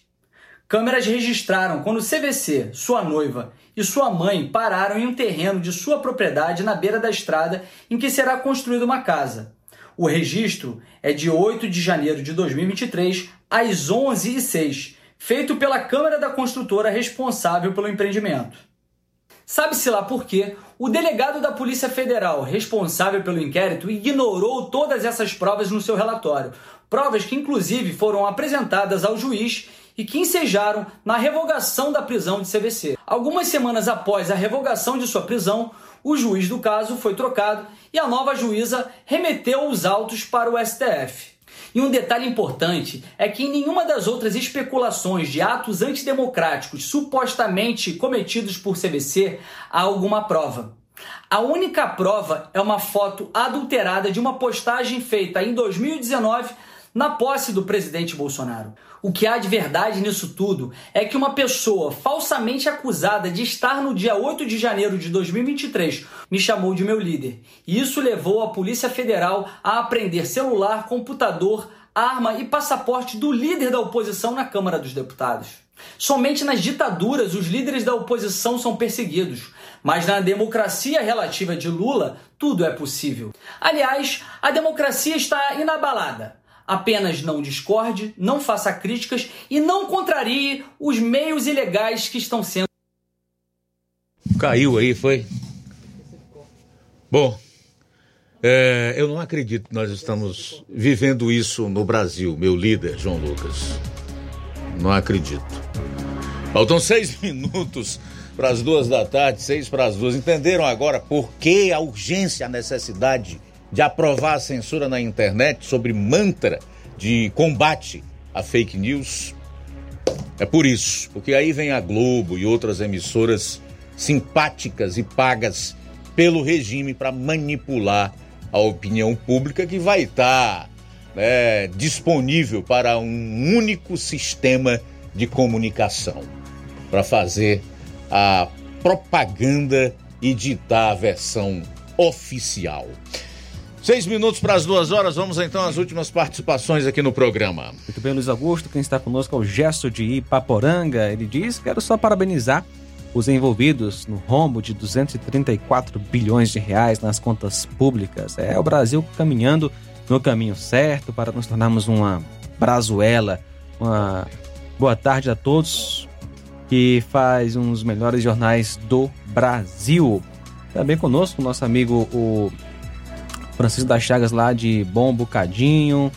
Câmeras registraram quando CVC, sua noiva e sua mãe pararam em um terreno de sua propriedade na beira da estrada em que será construída uma casa. O registro é de 8 de janeiro de 2023, às 11h06, feito pela Câmara da Construtora responsável pelo empreendimento. Sabe-se lá por quê, o delegado da Polícia Federal responsável pelo inquérito ignorou todas essas provas no seu relatório. Provas que, inclusive, foram apresentadas ao juiz e que ensejaram na revogação da prisão de CVC. Algumas semanas após a revogação de sua prisão, o juiz do caso foi trocado e a nova juíza remeteu os autos para o STF. E um detalhe importante é que em nenhuma das outras especulações de atos antidemocráticos supostamente cometidos por CVC há alguma prova. A única prova é uma foto adulterada de uma postagem feita em 2019 na posse do presidente Bolsonaro. O que há de verdade nisso tudo é que uma pessoa falsamente acusada de estar no dia 8 de janeiro de 2023 me chamou de meu líder. E isso levou a Polícia Federal a apreender celular, computador, arma e passaporte do líder da oposição na Câmara dos Deputados. Somente nas ditaduras os líderes da oposição são perseguidos, mas na democracia relativa de Lula tudo é possível. Aliás, a democracia está inabalada. Apenas não discorde, não faça críticas e não contrarie os meios ilegais que estão sendo. Caiu aí, foi? Bom, é, eu não acredito que nós estamos vivendo isso no Brasil, meu líder, João Lucas. Não acredito. Faltam seis minutos para as duas da tarde, seis para as duas. Entenderam agora por que a urgência, a necessidade de aprovar a censura na internet sobre mantra de combate a fake news. É por isso, porque aí vem a Globo e outras emissoras simpáticas e pagas pelo regime para manipular a opinião pública que vai estar tá, né, disponível para um único sistema de comunicação para fazer a propaganda e ditar a versão oficial. Seis minutos para as duas horas, vamos então às últimas participações aqui no programa. Muito bem, Luiz Augusto, quem está conosco é o Gesto de Ipaporanga. Ele diz: Quero só parabenizar os envolvidos no rombo de 234 bilhões de reais nas contas públicas. É o Brasil caminhando no caminho certo para nos tornarmos uma Brazuela. Uma boa tarde a todos que faz um dos melhores jornais do Brasil. Também conosco, nosso amigo o Francisco das Chagas lá de Bom Bocadinho,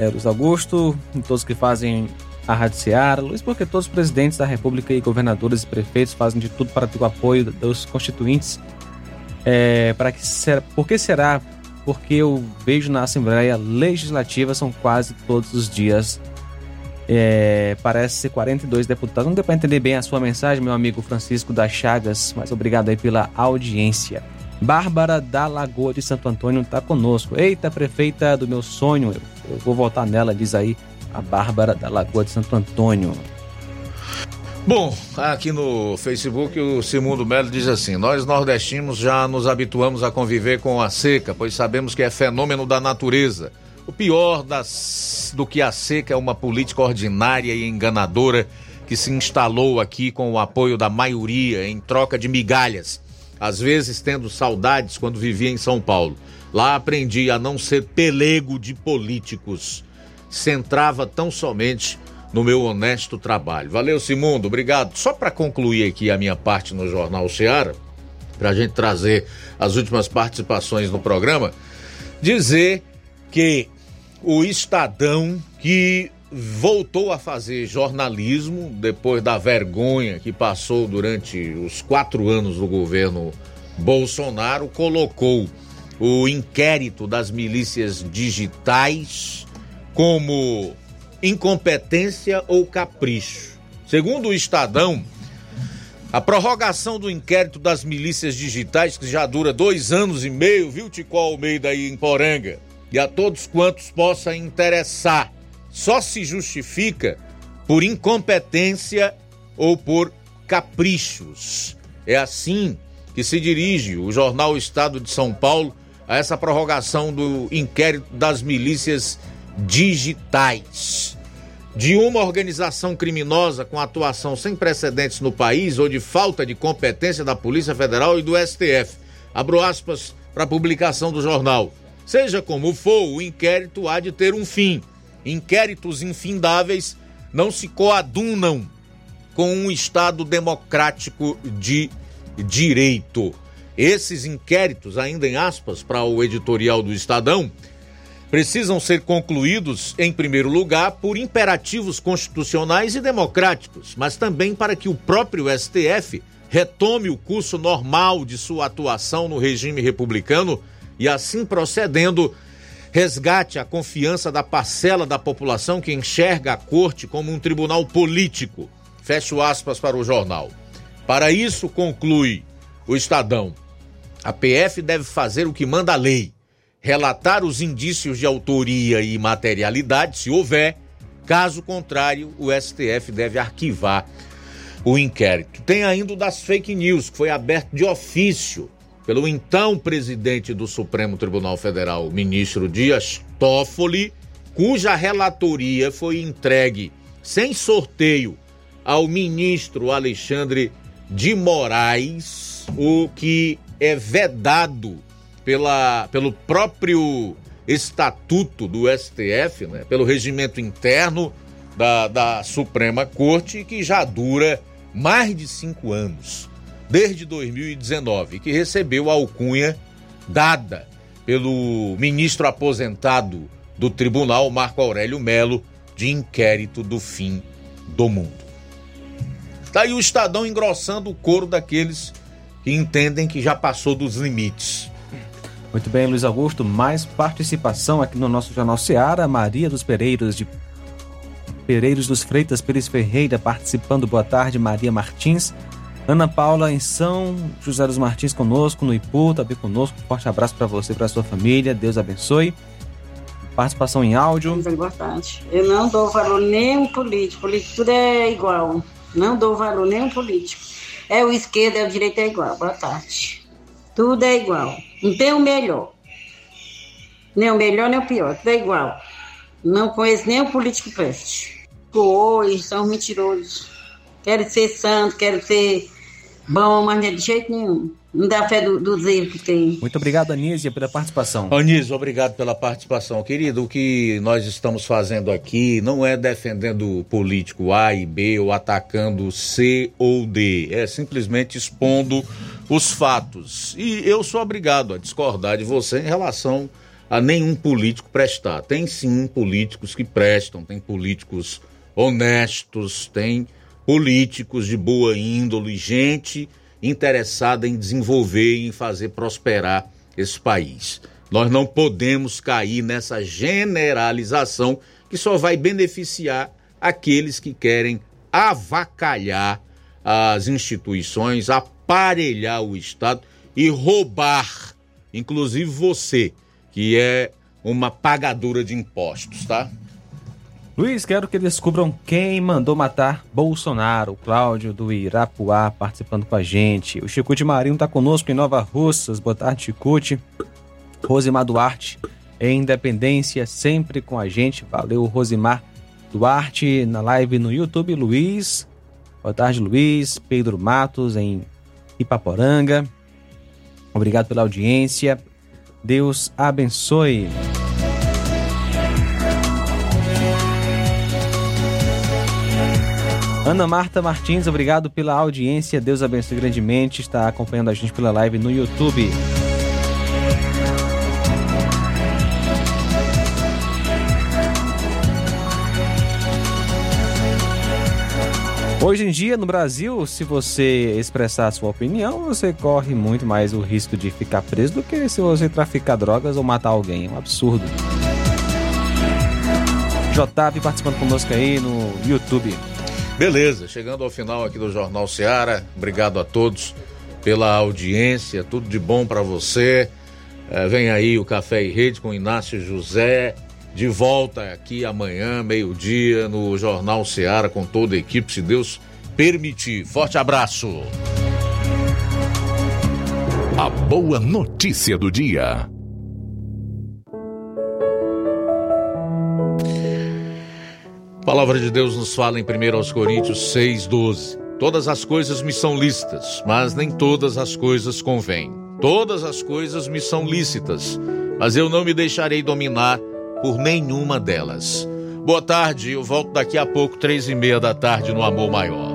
é, Luiz Augusto, todos que fazem a Rádio Seara, Luiz, porque todos os presidentes da República e governadores e prefeitos fazem de tudo para ter o apoio dos constituintes. É, para que ser, por que será? Porque eu vejo na Assembleia Legislativa são quase todos os dias. É, parece ser 42 deputados. Não deu para entender bem a sua mensagem, meu amigo Francisco das Chagas, mas obrigado aí pela audiência. Bárbara da Lagoa de Santo Antônio está conosco. Eita, prefeita do meu sonho, eu, eu vou votar nela, diz aí a Bárbara da Lagoa de Santo Antônio. Bom, aqui no Facebook o Simundo Melo diz assim: Nós nordestinos já nos habituamos a conviver com a seca, pois sabemos que é fenômeno da natureza. O pior das, do que a seca é uma política ordinária e enganadora que se instalou aqui com o apoio da maioria em troca de migalhas às vezes tendo saudades quando vivia em São Paulo. Lá aprendi a não ser pelego de políticos. Centrava tão somente no meu honesto trabalho. Valeu, Simundo, obrigado. Só para concluir aqui a minha parte no Jornal Seara, para a gente trazer as últimas participações no programa, dizer que o Estadão, que voltou a fazer jornalismo depois da vergonha que passou durante os quatro anos do governo Bolsonaro, colocou o inquérito das milícias digitais como incompetência ou capricho. Segundo o Estadão, a prorrogação do inquérito das milícias digitais, que já dura dois anos e meio, viu, Tico Almeida aí em Poranga, e a todos quantos possa interessar só se justifica por incompetência ou por caprichos. É assim que se dirige o jornal Estado de São Paulo a essa prorrogação do inquérito das milícias digitais. De uma organização criminosa com atuação sem precedentes no país ou de falta de competência da Polícia Federal e do STF. Abro aspas para a publicação do jornal. Seja como for, o inquérito há de ter um fim inquéritos infindáveis não se coadunam com um Estado democrático de direito. Esses inquéritos, ainda em aspas, para o editorial do Estadão, precisam ser concluídos, em primeiro lugar, por imperativos constitucionais e democráticos, mas também para que o próprio STF retome o curso normal de sua atuação no regime republicano e, assim procedendo, resgate a confiança da parcela da população que enxerga a corte como um tribunal político. Fecho aspas para o jornal. Para isso, conclui o Estadão, a PF deve fazer o que manda a lei, relatar os indícios de autoria e materialidade, se houver, caso contrário, o STF deve arquivar o inquérito. Tem ainda o das fake news, que foi aberto de ofício pelo então presidente do Supremo Tribunal Federal, ministro Dias Toffoli, cuja relatoria foi entregue sem sorteio ao ministro Alexandre de Moraes, o que é vedado pela, pelo próprio estatuto do STF, né, pelo regimento interno da, da Suprema Corte, que já dura mais de cinco anos desde 2019, que recebeu a alcunha dada pelo ministro aposentado do tribunal, Marco Aurélio Melo, de inquérito do fim do mundo. Está aí o Estadão engrossando o couro daqueles que entendem que já passou dos limites. Muito bem, Luiz Augusto, mais participação aqui no nosso Jornal Seara, Maria dos Pereiros de Pereiros dos Freitas Pires Ferreira participando. Boa tarde, Maria Martins. Ana Paula em São José dos Martins conosco, no Ipu, também conosco. Um forte abraço para você e para sua família. Deus abençoe. Participação em áudio. É importante. Eu não dou valor nenhum político. Político tudo é igual. Não dou valor nenhum político. É o esquerdo, é o direito, é igual. Boa tarde. Tudo é igual. Não tem o melhor. Nem o melhor, nem o pior. Tudo é igual. Não conheço nenhum político que preste. Hoje são mentirosos. Quero ser santo, quero ser bom, mas não é de jeito nenhum. Não dá fé do, dos erros que tem. Muito obrigado, Anísia, pela participação. Anísio, obrigado pela participação. Querido, o que nós estamos fazendo aqui não é defendendo o político A e B ou atacando C ou D. É simplesmente expondo os fatos. E eu sou obrigado a discordar de você em relação a nenhum político prestar. Tem sim políticos que prestam, tem políticos honestos, tem políticos de boa índole, gente interessada em desenvolver e em fazer prosperar esse país. Nós não podemos cair nessa generalização que só vai beneficiar aqueles que querem avacalhar as instituições, aparelhar o Estado e roubar, inclusive você, que é uma pagadora de impostos, tá? Luiz, quero que descubram quem mandou matar Bolsonaro. O Cláudio do Irapuá participando com a gente. O Chicute Marinho está conosco em Nova Russas. Boa tarde, Chicute. Rosimar Duarte em Independência, sempre com a gente. Valeu, Rosimar Duarte, na live no YouTube. Luiz, boa tarde, Luiz. Pedro Matos em Ipaporanga. Obrigado pela audiência. Deus abençoe. Ana Marta Martins, obrigado pela audiência. Deus abençoe grandemente. Está acompanhando a gente pela live no YouTube. Hoje em dia, no Brasil, se você expressar sua opinião, você corre muito mais o risco de ficar preso do que se você traficar drogas ou matar alguém. É um absurdo. JV participando conosco aí no YouTube. Beleza, chegando ao final aqui do Jornal Seara. Obrigado a todos pela audiência, tudo de bom para você. É, vem aí o Café e Rede com Inácio José. De volta aqui amanhã, meio-dia, no Jornal Seara, com toda a equipe, se Deus permitir. Forte abraço. A boa notícia do dia. A palavra de Deus nos fala em 1 aos Coríntios 6:12. Todas as coisas me são lícitas, mas nem todas as coisas convêm. Todas as coisas me são lícitas, mas eu não me deixarei dominar por nenhuma delas. Boa tarde, eu volto daqui a pouco, três e meia da tarde, no Amor Maior.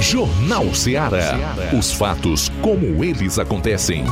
Jornal Seara. Os fatos como eles acontecem.